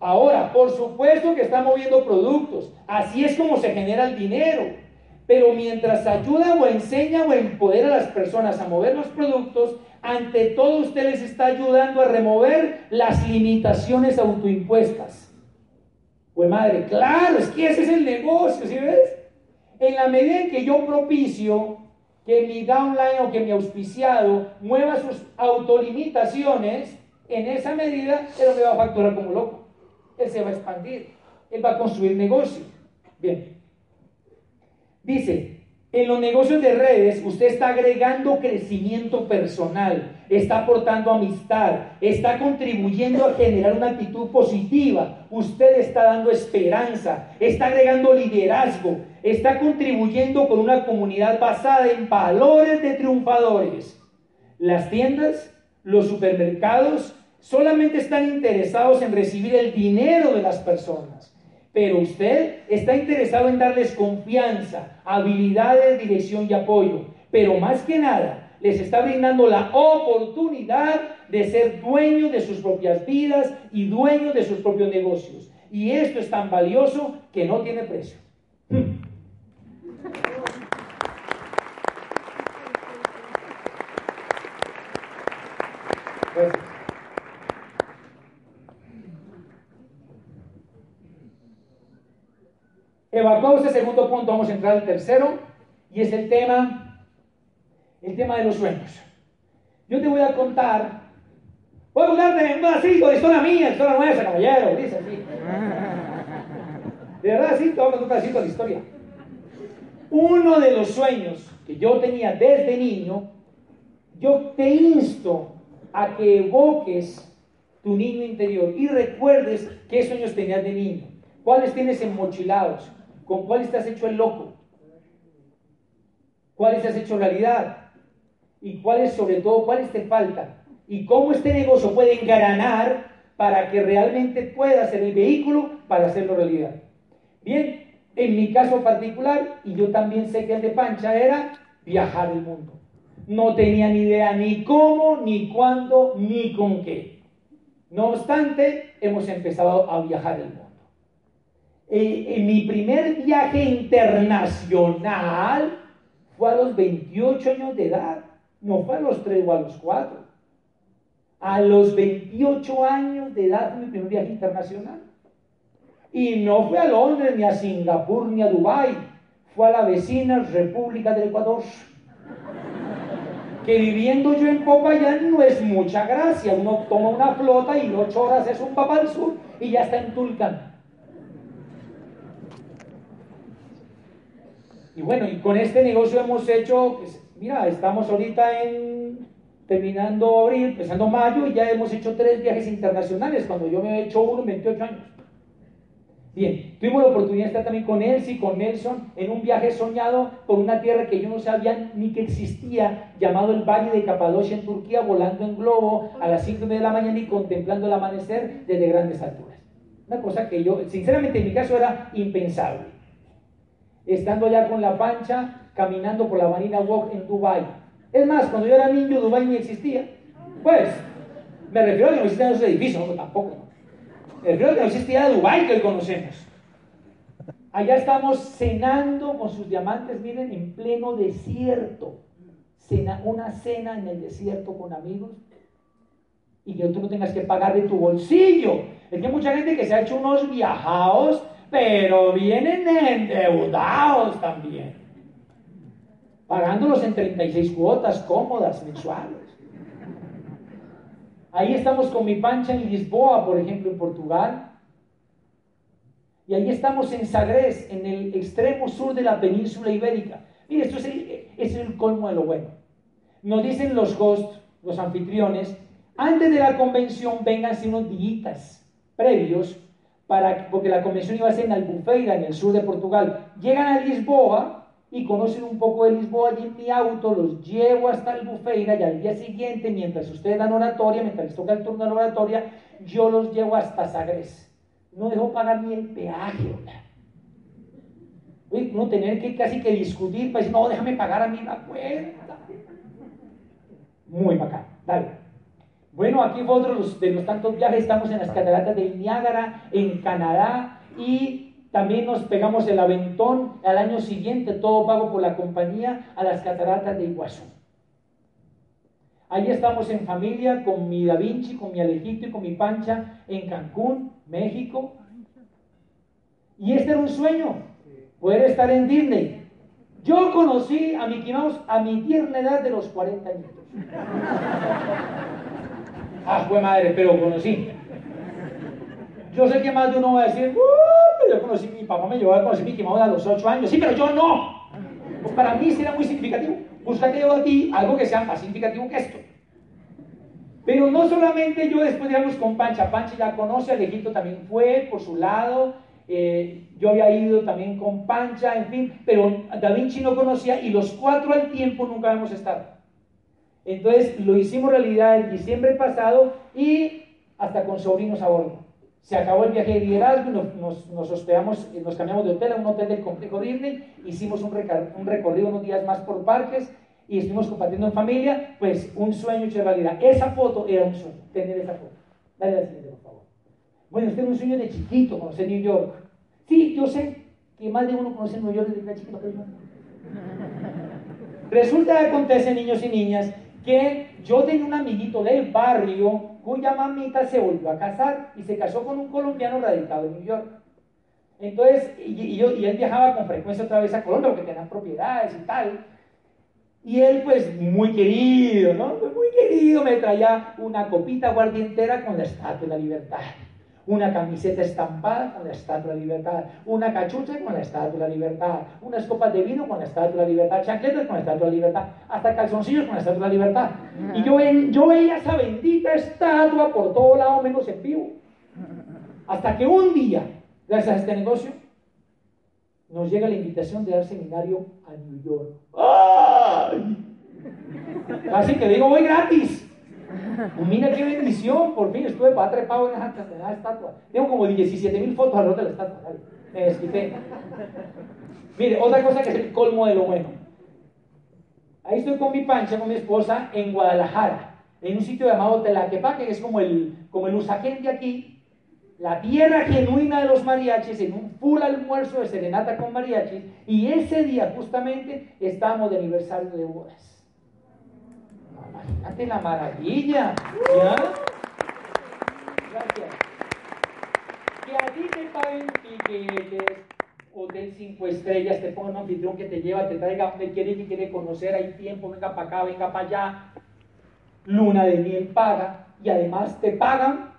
Ahora, por supuesto que está moviendo productos. Así es como se genera el dinero. Pero mientras ayuda o enseña o empodera a las personas a mover los productos, ante todo usted les está ayudando a remover las limitaciones autoimpuestas. Pues madre, claro, es que ese es el negocio, ¿sí ves? En la medida en que yo propicio que mi downline o que mi auspiciado mueva sus autolimitaciones, en esa medida él me va a facturar como loco. Él se va a expandir, él va a construir negocio. Bien. Dice, en los negocios de redes usted está agregando crecimiento personal, está aportando amistad, está contribuyendo a generar una actitud positiva, usted está dando esperanza, está agregando liderazgo, está contribuyendo con una comunidad basada en valores de triunfadores. Las tiendas, los supermercados solamente están interesados en recibir el dinero de las personas pero usted está interesado en darles confianza, habilidades, dirección y apoyo. Pero más que nada, les está brindando la oportunidad de ser dueños de sus propias vidas y dueños de sus propios negocios. Y esto es tan valioso que no tiene precio. Evacuado este segundo punto, vamos a entrar al tercero, y es el tema, el tema de los sueños. Yo te voy a contar, voy a contarte un pedacito de historia mía, historia nuestra, caballero, dice así. De verdad, sí, te a contar de historia. Uno de los sueños que yo tenía desde niño, yo te insto a que evoques tu niño interior y recuerdes qué sueños tenías de niño, cuáles tienes enmochilados, ¿Con cuáles te has hecho el loco? ¿Cuáles te has hecho realidad? ¿Y cuáles, sobre todo, cuáles te faltan? ¿Y cómo este negocio puede engranar para que realmente pueda ser el vehículo para hacerlo realidad? Bien, en mi caso particular, y yo también sé que el de Pancha era viajar el mundo. No tenía ni idea ni cómo, ni cuándo, ni con qué. No obstante, hemos empezado a viajar el mundo. Eh, en mi primer viaje internacional fue a los 28 años de edad, no fue a los 3 o a los 4. A los 28 años de edad fue mi primer viaje internacional. Y no fue a Londres, ni a Singapur, ni a Dubái, fue a la vecina República del Ecuador. Que viviendo yo en Popayán no es mucha gracia. Uno toma una flota y ocho horas es un papá al sur y ya está en Tulcán. Y bueno, y con este negocio hemos hecho, pues, mira, estamos ahorita en terminando abril, empezando mayo, y ya hemos hecho tres viajes internacionales, cuando yo me he hecho uno en 28 años. Bien, tuvimos la oportunidad de estar también con Elsie, con Nelson, en un viaje soñado por una tierra que yo no sabía ni que existía, llamado el Valle de Capadocia en Turquía, volando en globo a las 5 de la mañana y contemplando el amanecer desde grandes alturas. Una cosa que yo, sinceramente en mi caso era impensable estando allá con la pancha, caminando por la Marina Walk en Dubai. Es más, cuando yo era niño, Dubai ni existía. Pues, me refiero a que no existían esos edificios, tampoco. Me refiero a que no existía Dubai que hoy conocemos. Allá estamos cenando con sus diamantes, miren, en pleno desierto. Una cena en el desierto con amigos y que tú no tengas que pagar de tu bolsillo. Es que mucha gente que se ha hecho unos viajados pero vienen endeudados también, pagándolos en 36 cuotas cómodas mensuales. Ahí estamos con mi pancha en Lisboa, por ejemplo, en Portugal. Y ahí estamos en Sagres, en el extremo sur de la península ibérica. Mire, esto es el, colmo de lo bueno. Nos dicen los hosts, los anfitriones, antes de la convención vénganse unos días previos para, porque la convención iba a ser en Albufeira, en el sur de Portugal. Llegan a Lisboa y conocen un poco de Lisboa allí en mi auto, los llevo hasta Albufeira y al día siguiente, mientras ustedes dan oratoria, mientras les toca el turno de la oratoria, yo los llevo hasta Sagres. No dejo pagar ni el peaje. No tener que casi que discutir para decir, no, déjame pagar a mí la cuenta. Muy bacán. Dale. Bueno, aquí fue otro de los tantos viajes. Estamos en las cataratas del Niágara, en Canadá, y también nos pegamos el aventón al año siguiente, todo pago por la compañía, a las cataratas de Iguazú. Allí estamos en familia con mi Da Vinci, con mi Alejito y con mi Pancha en Cancún, México. Y este era un sueño, poder estar en Disney. Yo conocí a Mickey Mouse a mi tierna edad de los 40 años. Ah, fue madre, pero conocí. Yo sé que más de uno va a decir, uh, yo conocí, mi papá me llevó a conocer Mickey Mouse a los 8 años. Sí, pero yo no. Pues para mí será muy significativo. Búscate yo a ti algo que sea más significativo que esto. Pero no solamente yo después digamos con Pancha, Pancha ya conoce, Alejito también fue por su lado, eh, yo había ido también con Pancha, en fin, pero Da Vinci no conocía y los cuatro al tiempo nunca hemos estado. Entonces lo hicimos realidad el diciembre pasado y hasta con sobrinos a bordo. Se acabó el viaje de liderazgo, nos, nos, hospedamos, nos cambiamos de hotel a un hotel del complejo Disney, hicimos un, un, recorrido unos días más por parques y estuvimos compartiendo en familia, pues un sueño hecho realidad. Esa foto era un sueño, tener esa foto. Dale la siguiente, por favor. Bueno, usted un sueño de chiquito, conocer New York. Sí, yo sé que más de uno conoce New York desde chiquito, pero no. Resulta que acontece, niños y niñas, yo tenía un amiguito del barrio cuya mamita se volvió a casar y se casó con un colombiano radicado en New York. Entonces, y él viajaba con frecuencia otra vez a Colombia porque tenían propiedades y tal. Y él, pues, muy querido, ¿no? Muy querido, me traía una copita guardientera con la estatua de la libertad una camiseta estampada con la Estatua de la Libertad, una cachucha con la Estatua de la Libertad, unas copas de vino con la Estatua de la Libertad, chancletas con la Estatua de la Libertad, hasta calzoncillos con la Estatua de la Libertad. Y yo, yo veía esa bendita estatua por todo lado menos en vivo. Hasta que un día, gracias a este negocio, nos llega la invitación de dar seminario a New York. ¡Ay! Así que digo, voy gratis. Pues mira qué bendición, por fin estuve para trepado en esa, estatua. Tengo como 17 mil fotos alrededor de la estatua. Me desquité. Mire, otra cosa que es el colmo de lo bueno. Ahí estoy con mi pancha, con mi esposa, en Guadalajara, en un sitio llamado Telaquepaque, que es como el, como el Usaquén aquí, la tierra genuina de los mariachis, en un full almuerzo de serenata con mariachis, y ese día justamente estábamos de aniversario de bodas. Imagínate la maravilla. ¿Ya? Gracias. Que a ti te paguen tiquetes, hotel cinco estrellas, te pongan un anfitrión que te lleva, te traiga donde quiere que quiere conocer, hay tiempo, venga para acá, venga para allá. Luna de miel paga y además te pagan.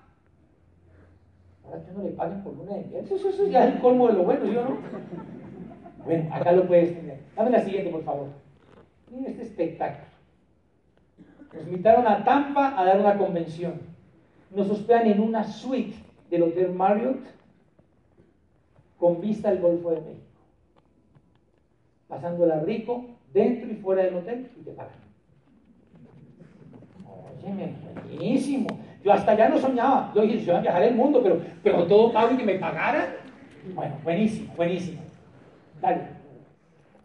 Ahora que no le paguen por luna de miel, eso, eso ya es el colmo de lo bueno, ¿sí o no? Bueno, acá lo puedes tener. Dame la siguiente, por favor. Miren este espectáculo. Nos invitaron a Tampa a dar una convención. Nos hospedan en una suite del Hotel Marriott con vista al Golfo de México. Pasándola rico, dentro y fuera del hotel, y te pagan. Oye, buenísimo. Yo hasta ya no soñaba. Yo dije, yo iba a viajar el mundo, pero, pero todo pago y que me pagaran. Bueno, buenísimo, buenísimo. Dale.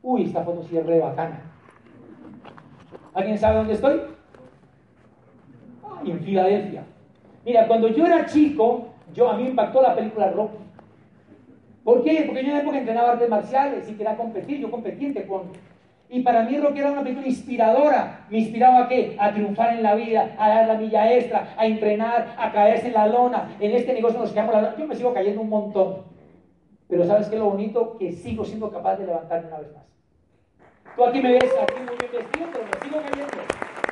Uy, esta foto sí es re bacana. ¿Alguien sabe dónde estoy? En Filadelfia. Mira, cuando yo era chico, yo, a mí impactó la película Rocky. ¿Por qué? Porque yo en la época entrenaba artes marciales y quería competir, yo competí en Y para mí Rocky era una película inspiradora. ¿Me inspiraba a qué? A triunfar en la vida, a dar la milla extra, a entrenar, a caerse en la lona. En este negocio nos quedamos la lona. Yo me sigo cayendo un montón. Pero ¿sabes qué lo bonito? Que sigo siendo capaz de levantarme una vez más. Tú aquí me ves aquí muy bien vestido, pero me sigo cayendo.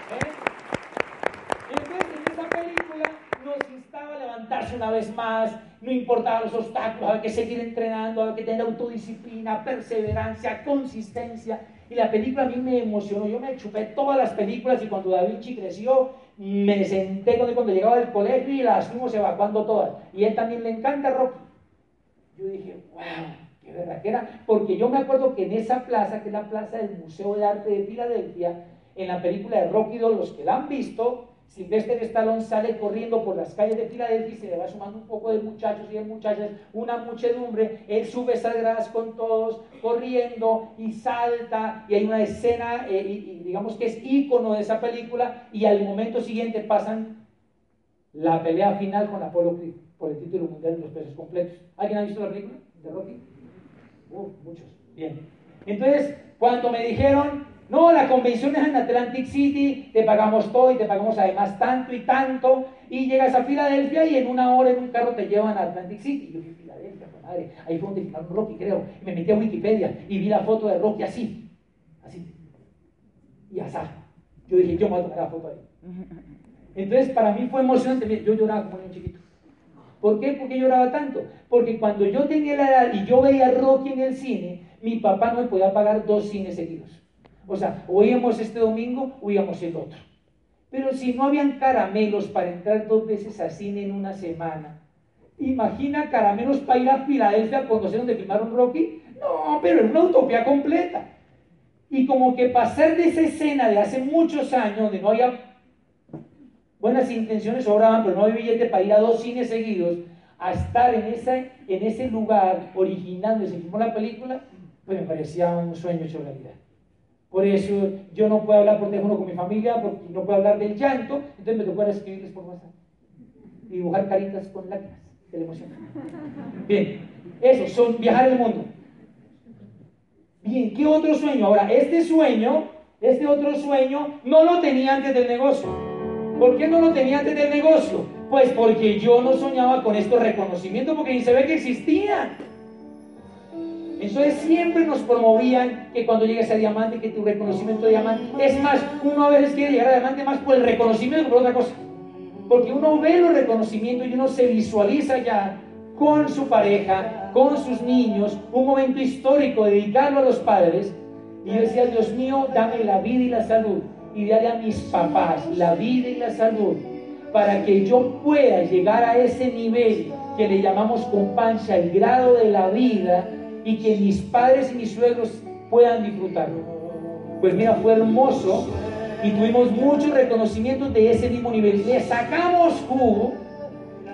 Nos instaba a levantarse una vez más, no importaba los obstáculos, había que seguir entrenando, había que tener autodisciplina, perseverancia, consistencia. Y la película a mí me emocionó, yo me chupé todas las películas y cuando Da Vinci creció, me senté cuando, cuando llegaba del colegio y las fuimos evacuando todas. Y a él también le encanta Rocky. Yo dije, wow, qué verdad que era. Porque yo me acuerdo que en esa plaza, que es la plaza del Museo de Arte de Filadelfia, en la película de Rocky 2, los que la han visto, Sylvester Stallone sale corriendo por las calles de Filadelfia y se le va sumando un poco de muchachos y de muchachas, una muchedumbre, él sube esas gradas con todos, corriendo y salta, y hay una escena, eh, digamos que es ícono de esa película, y al momento siguiente pasan la pelea final con Apolo Creed por el título mundial de los pesos completos. ¿Alguien ha visto la película de Rocky? Uf, muchos. Bien. Entonces, cuando me dijeron, no, la convención es en Atlantic City, te pagamos todo y te pagamos además tanto y tanto, y llegas a Filadelfia y en una hora en un carro te llevan a Atlantic City. Y yo fui Filadelfia, madre, ahí fue donde filmaron Rocky, creo. Y me metí a Wikipedia y vi la foto de Rocky así, así, y asá. Yo dije, yo me voy a tomar la foto ahí. Entonces, para mí fue emocionante. Yo lloraba como un chiquito. ¿Por qué? ¿Por qué lloraba tanto? Porque cuando yo tenía la edad y yo veía Rocky en el cine, mi papá no me podía pagar dos cines seguidos. O sea, o íbamos este domingo o íbamos el otro. Pero si no habían caramelos para entrar dos veces a cine en una semana, imagina caramelos para ir a Filadelfia a conocer donde filmaron Rocky. No, pero es una utopía completa. Y como que pasar de esa escena de hace muchos años, donde no había buenas intenciones sobraban, pero no había billete para ir a dos cines seguidos, a estar en, esa, en ese lugar originando y se filmó la película, pues me parecía un sueño hecho realidad. Por eso yo no puedo hablar por teléfono con mi familia, porque no puedo hablar del llanto, entonces me tocó escribirles por WhatsApp y dibujar caritas con lágrimas de la emoción. Bien, eso, son viajar el mundo. Bien, ¿qué otro sueño? Ahora, este sueño, este otro sueño, no lo tenía antes del negocio. ¿Por qué no lo tenía antes del negocio? Pues porque yo no soñaba con estos reconocimientos, porque ni se ve que existían. Entonces siempre nos promovían que cuando llegues a diamante, que tu reconocimiento de diamante. Es más, uno a veces quiere llegar a diamante más por el reconocimiento que por otra cosa. Porque uno ve los reconocimientos y uno se visualiza ya con su pareja, con sus niños, un momento histórico dedicado a los padres. Y yo decía, Dios mío, dame la vida y la salud. Y dale a mis papás la vida y la salud para que yo pueda llegar a ese nivel que le llamamos con pancha el grado de la vida y que mis padres y mis suegros puedan disfrutarlo. Pues mira, fue hermoso y tuvimos muchos reconocimientos de ese mismo nivel. Le sacamos jugo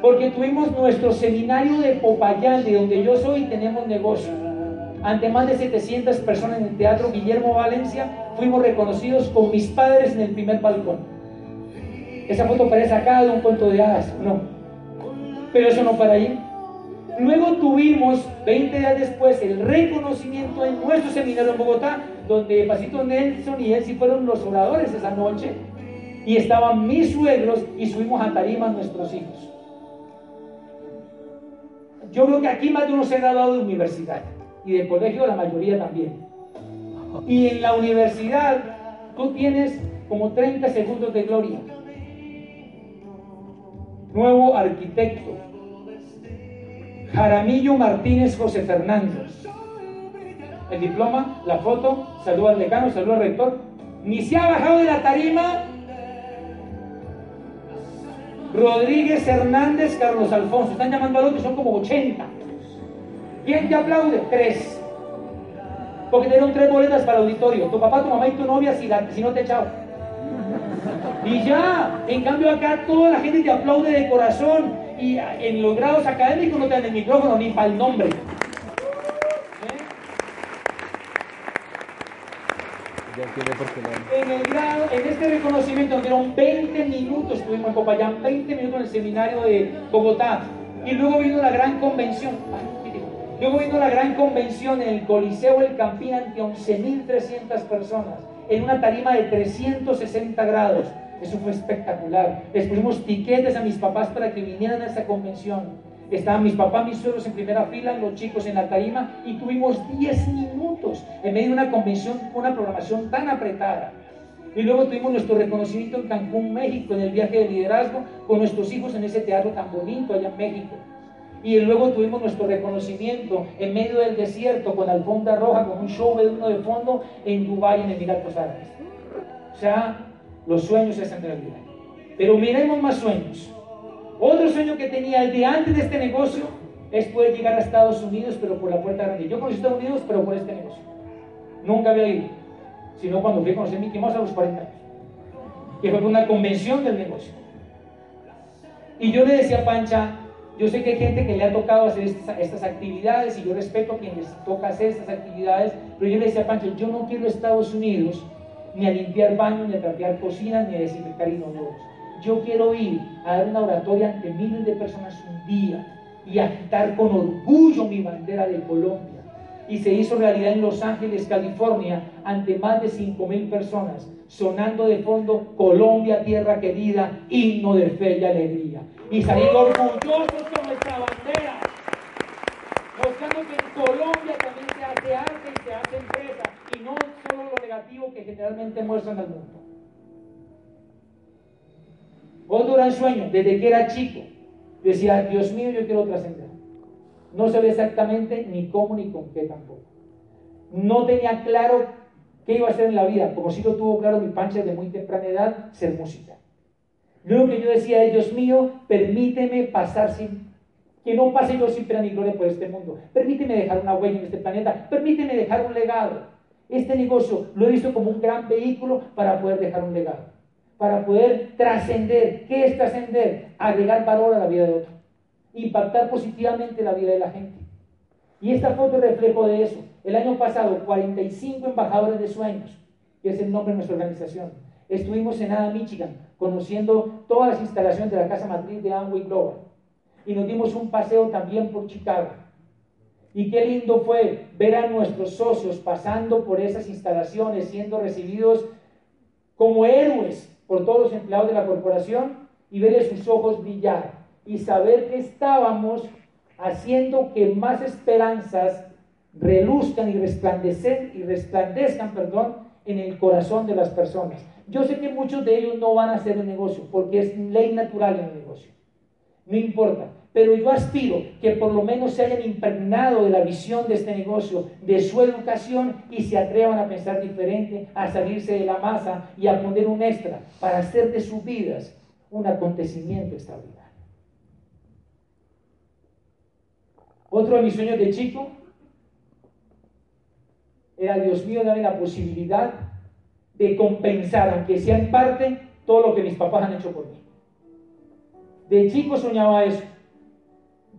porque tuvimos nuestro seminario de Popayán, de donde yo soy, y tenemos negocio. Ante más de 700 personas en el Teatro Guillermo Valencia, fuimos reconocidos con mis padres en el primer balcón. Esa foto parece sacada de un cuento de hadas, no. Pero eso no para ahí. Luego tuvimos, 20 días después, el reconocimiento en nuestro seminario en Bogotá, donde Pasito Nelson y él fueron los oradores esa noche, y estaban mis suegros y subimos a tarima a nuestros hijos. Yo creo que aquí más de uno se ha graduado de universidad y de colegio, la mayoría también. Y en la universidad tú tienes como 30 segundos de gloria. Nuevo arquitecto, Jaramillo Martínez José Fernández. El diploma, la foto, saluda al decano, saluda al rector. Ni se ha bajado de la tarima. Rodríguez Hernández, Carlos Alfonso. Están llamando a otro, son como 80. ¿Quién te aplaude? Tres. Porque te dieron tres boletas para el auditorio. Tu papá, tu mamá y tu novia si, si no te echaba. Y ya, en cambio acá toda la gente te aplaude de corazón y en los grados académicos no te dan el micrófono ni para el nombre. ¿Eh? En el grado, en este reconocimiento nos dieron 20 minutos, estuvimos en Popayán, 20 minutos en el seminario de Bogotá. Y luego vino la gran convención. Luego vino la gran convención en el Coliseo El Campín ante 11.300 personas, en una tarima de 360 grados. Eso fue espectacular. Les pusimos tiquetes a mis papás para que vinieran a esta convención. Estaban mis papás, mis suegros en primera fila, los chicos en la tarima y tuvimos 10 minutos en medio de una convención con una programación tan apretada. Y luego tuvimos nuestro reconocimiento en Cancún, México, en el viaje de liderazgo con nuestros hijos en ese teatro tan bonito allá en México. Y luego tuvimos nuestro reconocimiento en medio del desierto con alfombra roja, con un show de uno de fondo en Dubái, en Emiratos Árabes. O sea, los sueños se hacen realidad. Pero miremos más sueños. Otro sueño que tenía de antes de este negocio es poder llegar a Estados Unidos, pero por la puerta grande. Yo conocí Estados Unidos, pero por este negocio. Nunca había ido, sino cuando fui a conocer Mickey Mouse a los 40 años, que fue una convención del negocio. Y yo le decía a Pancha, yo sé que hay gente que le ha tocado hacer estas, actividades y yo respeto a quien les toca hacer estas actividades, pero yo le decía a Pancha, yo no quiero Estados Unidos ni a limpiar baños, ni a trapear cocinas, ni a desinfectar inodoros. Yo quiero ir a dar una oratoria ante miles de personas un día y agitar con orgullo mi bandera de Colombia. Y se hizo realidad en Los Ángeles, California, ante más de 5 mil personas, sonando de fondo Colombia, tierra querida, himno de fe y alegría. Y salir orgullosos con nuestra bandera, mostrando que en Colombia también se hace arte y se hace empresa, y no solo lo negativo que generalmente muestran al mundo. Otro gran sueño, desde que era chico, decía, Dios mío, yo quiero trascender. No sabía exactamente ni cómo ni con qué tampoco. No tenía claro qué iba a hacer en la vida, como si lo tuvo claro mi pancha de muy temprana edad, ser música. Lo que yo decía Dios mío, permíteme pasar sin, que no pase yo sin pena ni gloria por este mundo. Permíteme dejar una huella en este planeta, permíteme dejar un legado. Este negocio lo he visto como un gran vehículo para poder dejar un legado, para poder trascender. ¿Qué es trascender? Agregar valor a la vida de otro impactar positivamente la vida de la gente. Y esta foto es reflejo de eso. El año pasado, 45 embajadores de sueños, que es el nombre de nuestra organización, estuvimos en Ada, Michigan, conociendo todas las instalaciones de la casa matriz de Amway Global. Y nos dimos un paseo también por Chicago. Y qué lindo fue ver a nuestros socios pasando por esas instalaciones, siendo recibidos como héroes por todos los empleados de la corporación y verles sus ojos brillar y saber que estábamos haciendo que más esperanzas reluzcan y resplandecen y resplandezcan, perdón, en el corazón de las personas. Yo sé que muchos de ellos no van a hacer el negocio porque es ley natural en el negocio. No importa, pero yo aspiro que por lo menos se hayan impregnado de la visión de este negocio, de su educación y se atrevan a pensar diferente, a salirse de la masa y a poner un extra para hacer de sus vidas un acontecimiento extraordinario. Otro de mis sueños de chico era, Dios mío, dame la posibilidad de compensar, aunque sea en parte, todo lo que mis papás han hecho por mí. De chico soñaba eso.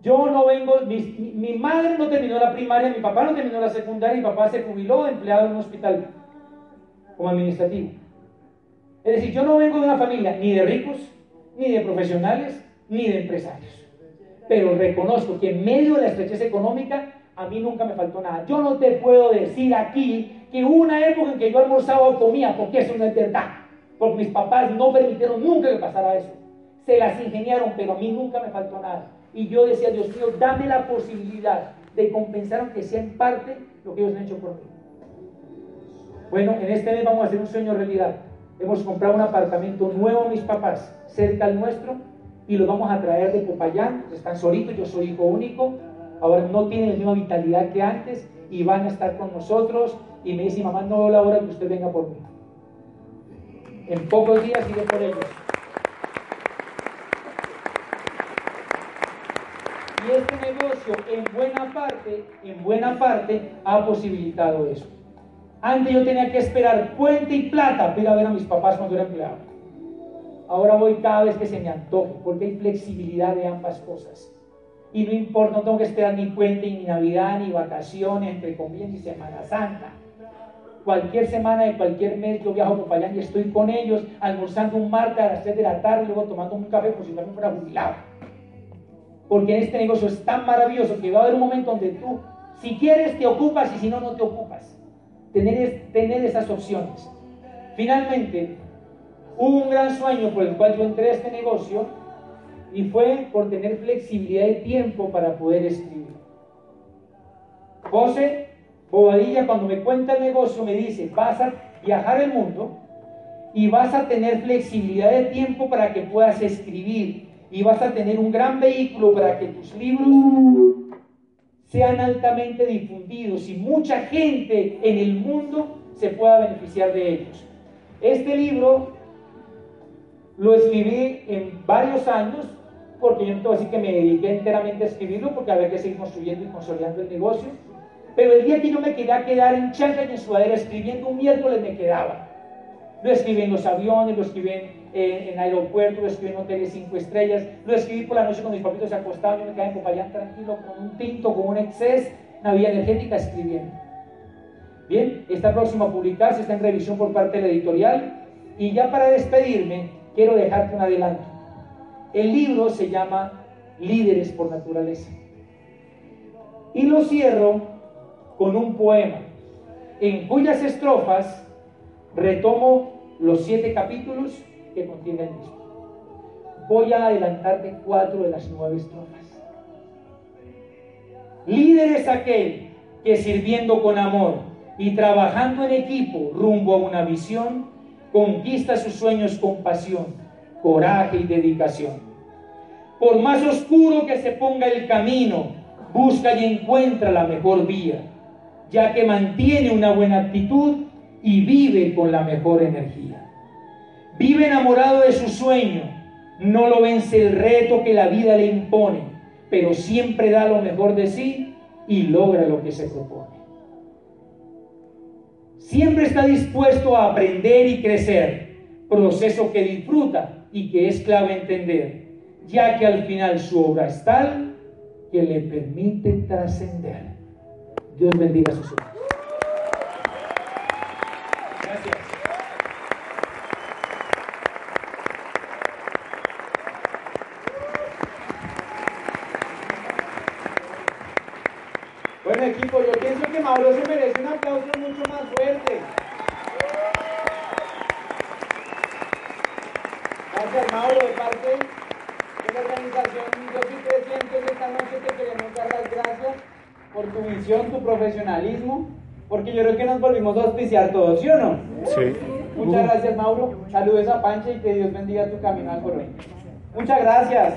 Yo no vengo, mi, madre no terminó la primaria, mi papá no terminó la secundaria, mi papá se jubiló empleado en un hospital como administrativo. Es decir, yo no vengo de una familia ni de ricos, ni de profesionales, ni de empresarios pero reconozco que en medio de la estrechez económica a mí nunca me faltó nada. Yo no te puedo decir aquí que una época en que yo almorzaba o comía, porque eso no es verdad. Porque mis papás no permitieron nunca que pasara eso. Se las ingeniaron, pero a mí nunca me faltó nada. Y yo decía, Dios mío, dame la posibilidad de compensar, aunque sea en parte, lo que ellos han hecho por mí. Bueno, en este mes vamos a hacer un sueño realidad. Hemos comprado un apartamento nuevo a mis papás, cerca al nuestro, y los vamos a traer de Popayán, están solitos, yo soy hijo único, ahora no tienen la misma vitalidad que antes y van a estar con nosotros y me dice, mamá, no la hora que usted venga por mí. En pocos días iré por ellos. Y en buena parte, en buena parte, ha posibilitado eso. Antes yo tenía que esperar puente y plata para ir a ver a mis papás cuando era empleado. Ahora voy cada vez que se me antoje, porque hay flexibilidad de ambas cosas. Y no importa, no tengo que esperar ni puente, ni Navidad, ni vacaciones, entre comillas, ni Semana Santa. Cualquier semana de cualquier mes yo viajo por allá y estoy con ellos almorzando un martes a las 3 de la tarde, luego tomando un café como si no fuera jubilado. Porque en este negocio es tan maravilloso que va a haber un momento donde tú, si quieres, te ocupas y si no, no te ocupas. Tener, tener esas opciones. Finalmente, Hubo un gran sueño por el cual yo entré a este negocio y fue por tener flexibilidad de tiempo para poder escribir. José Bobadilla cuando me cuenta el negocio me dice, vas a viajar el mundo y vas a tener flexibilidad de tiempo para que puedas escribir y vas a tener un gran vehículo para que tus libros sean altamente difundidos y mucha gente en el mundo se pueda beneficiar de ellos. Este libro lo escribí en varios años porque yo no te que me dediqué enteramente a escribirlo, porque había que seguir construyendo y consolidando el negocio. Pero el día que yo me quedé quedar en chancla y en sudadera escribiendo un miércoles me quedaba. Lo escribí en los aviones, lo escribí en, en, aeropuertos, lo escribí en hoteles cinco estrellas, lo escribí por la noche cuando mis papitos se acostaban, yo me quedaba en Popayán tranquilo con un tinto, con un exceso, una vida energética escribiendo. Bien, está próximo a publicarse, está en revisión por parte de la editorial. Y ya para despedirme, quiero dejarte un adelanto. El libro se llama Líderes por Naturaleza. Y lo cierro con un poema, en cuyas estrofas retomo los siete capítulos que contiene el. Voy a adelantarte cuatro de las nueve estrofas. Líder es aquel que sirviendo con amor y trabajando en equipo rumbo a una visión, conquista sus sueños con pasión, coraje y dedicación. Por más oscuro que se ponga el camino, busca y encuentra la mejor vía, ya que mantiene una buena actitud y vive con la mejor energía. Vive enamorado de su sueño, no lo vence el reto que la vida le impone, pero siempre da lo mejor de sí y logra lo que se propone. Siempre está dispuesto a aprender y crecer, proceso que disfruta y que es clave entender, ya que al final su obra es tal que le permite trascender. Dios bendiga su vida. Bueno equipo, yo pienso que Mauro se merece un aplauso mucho más fuerte. Gracias Mauro, de parte de la organización Yo Soy 300 esta noche te queremos dar las gracias por tu visión, tu profesionalismo, porque yo creo que nos volvimos a auspiciar todos, ¿sí o no? Sí. Muchas gracias Mauro, saludos a Pancha y que Dios bendiga tu camino al. Muchas gracias.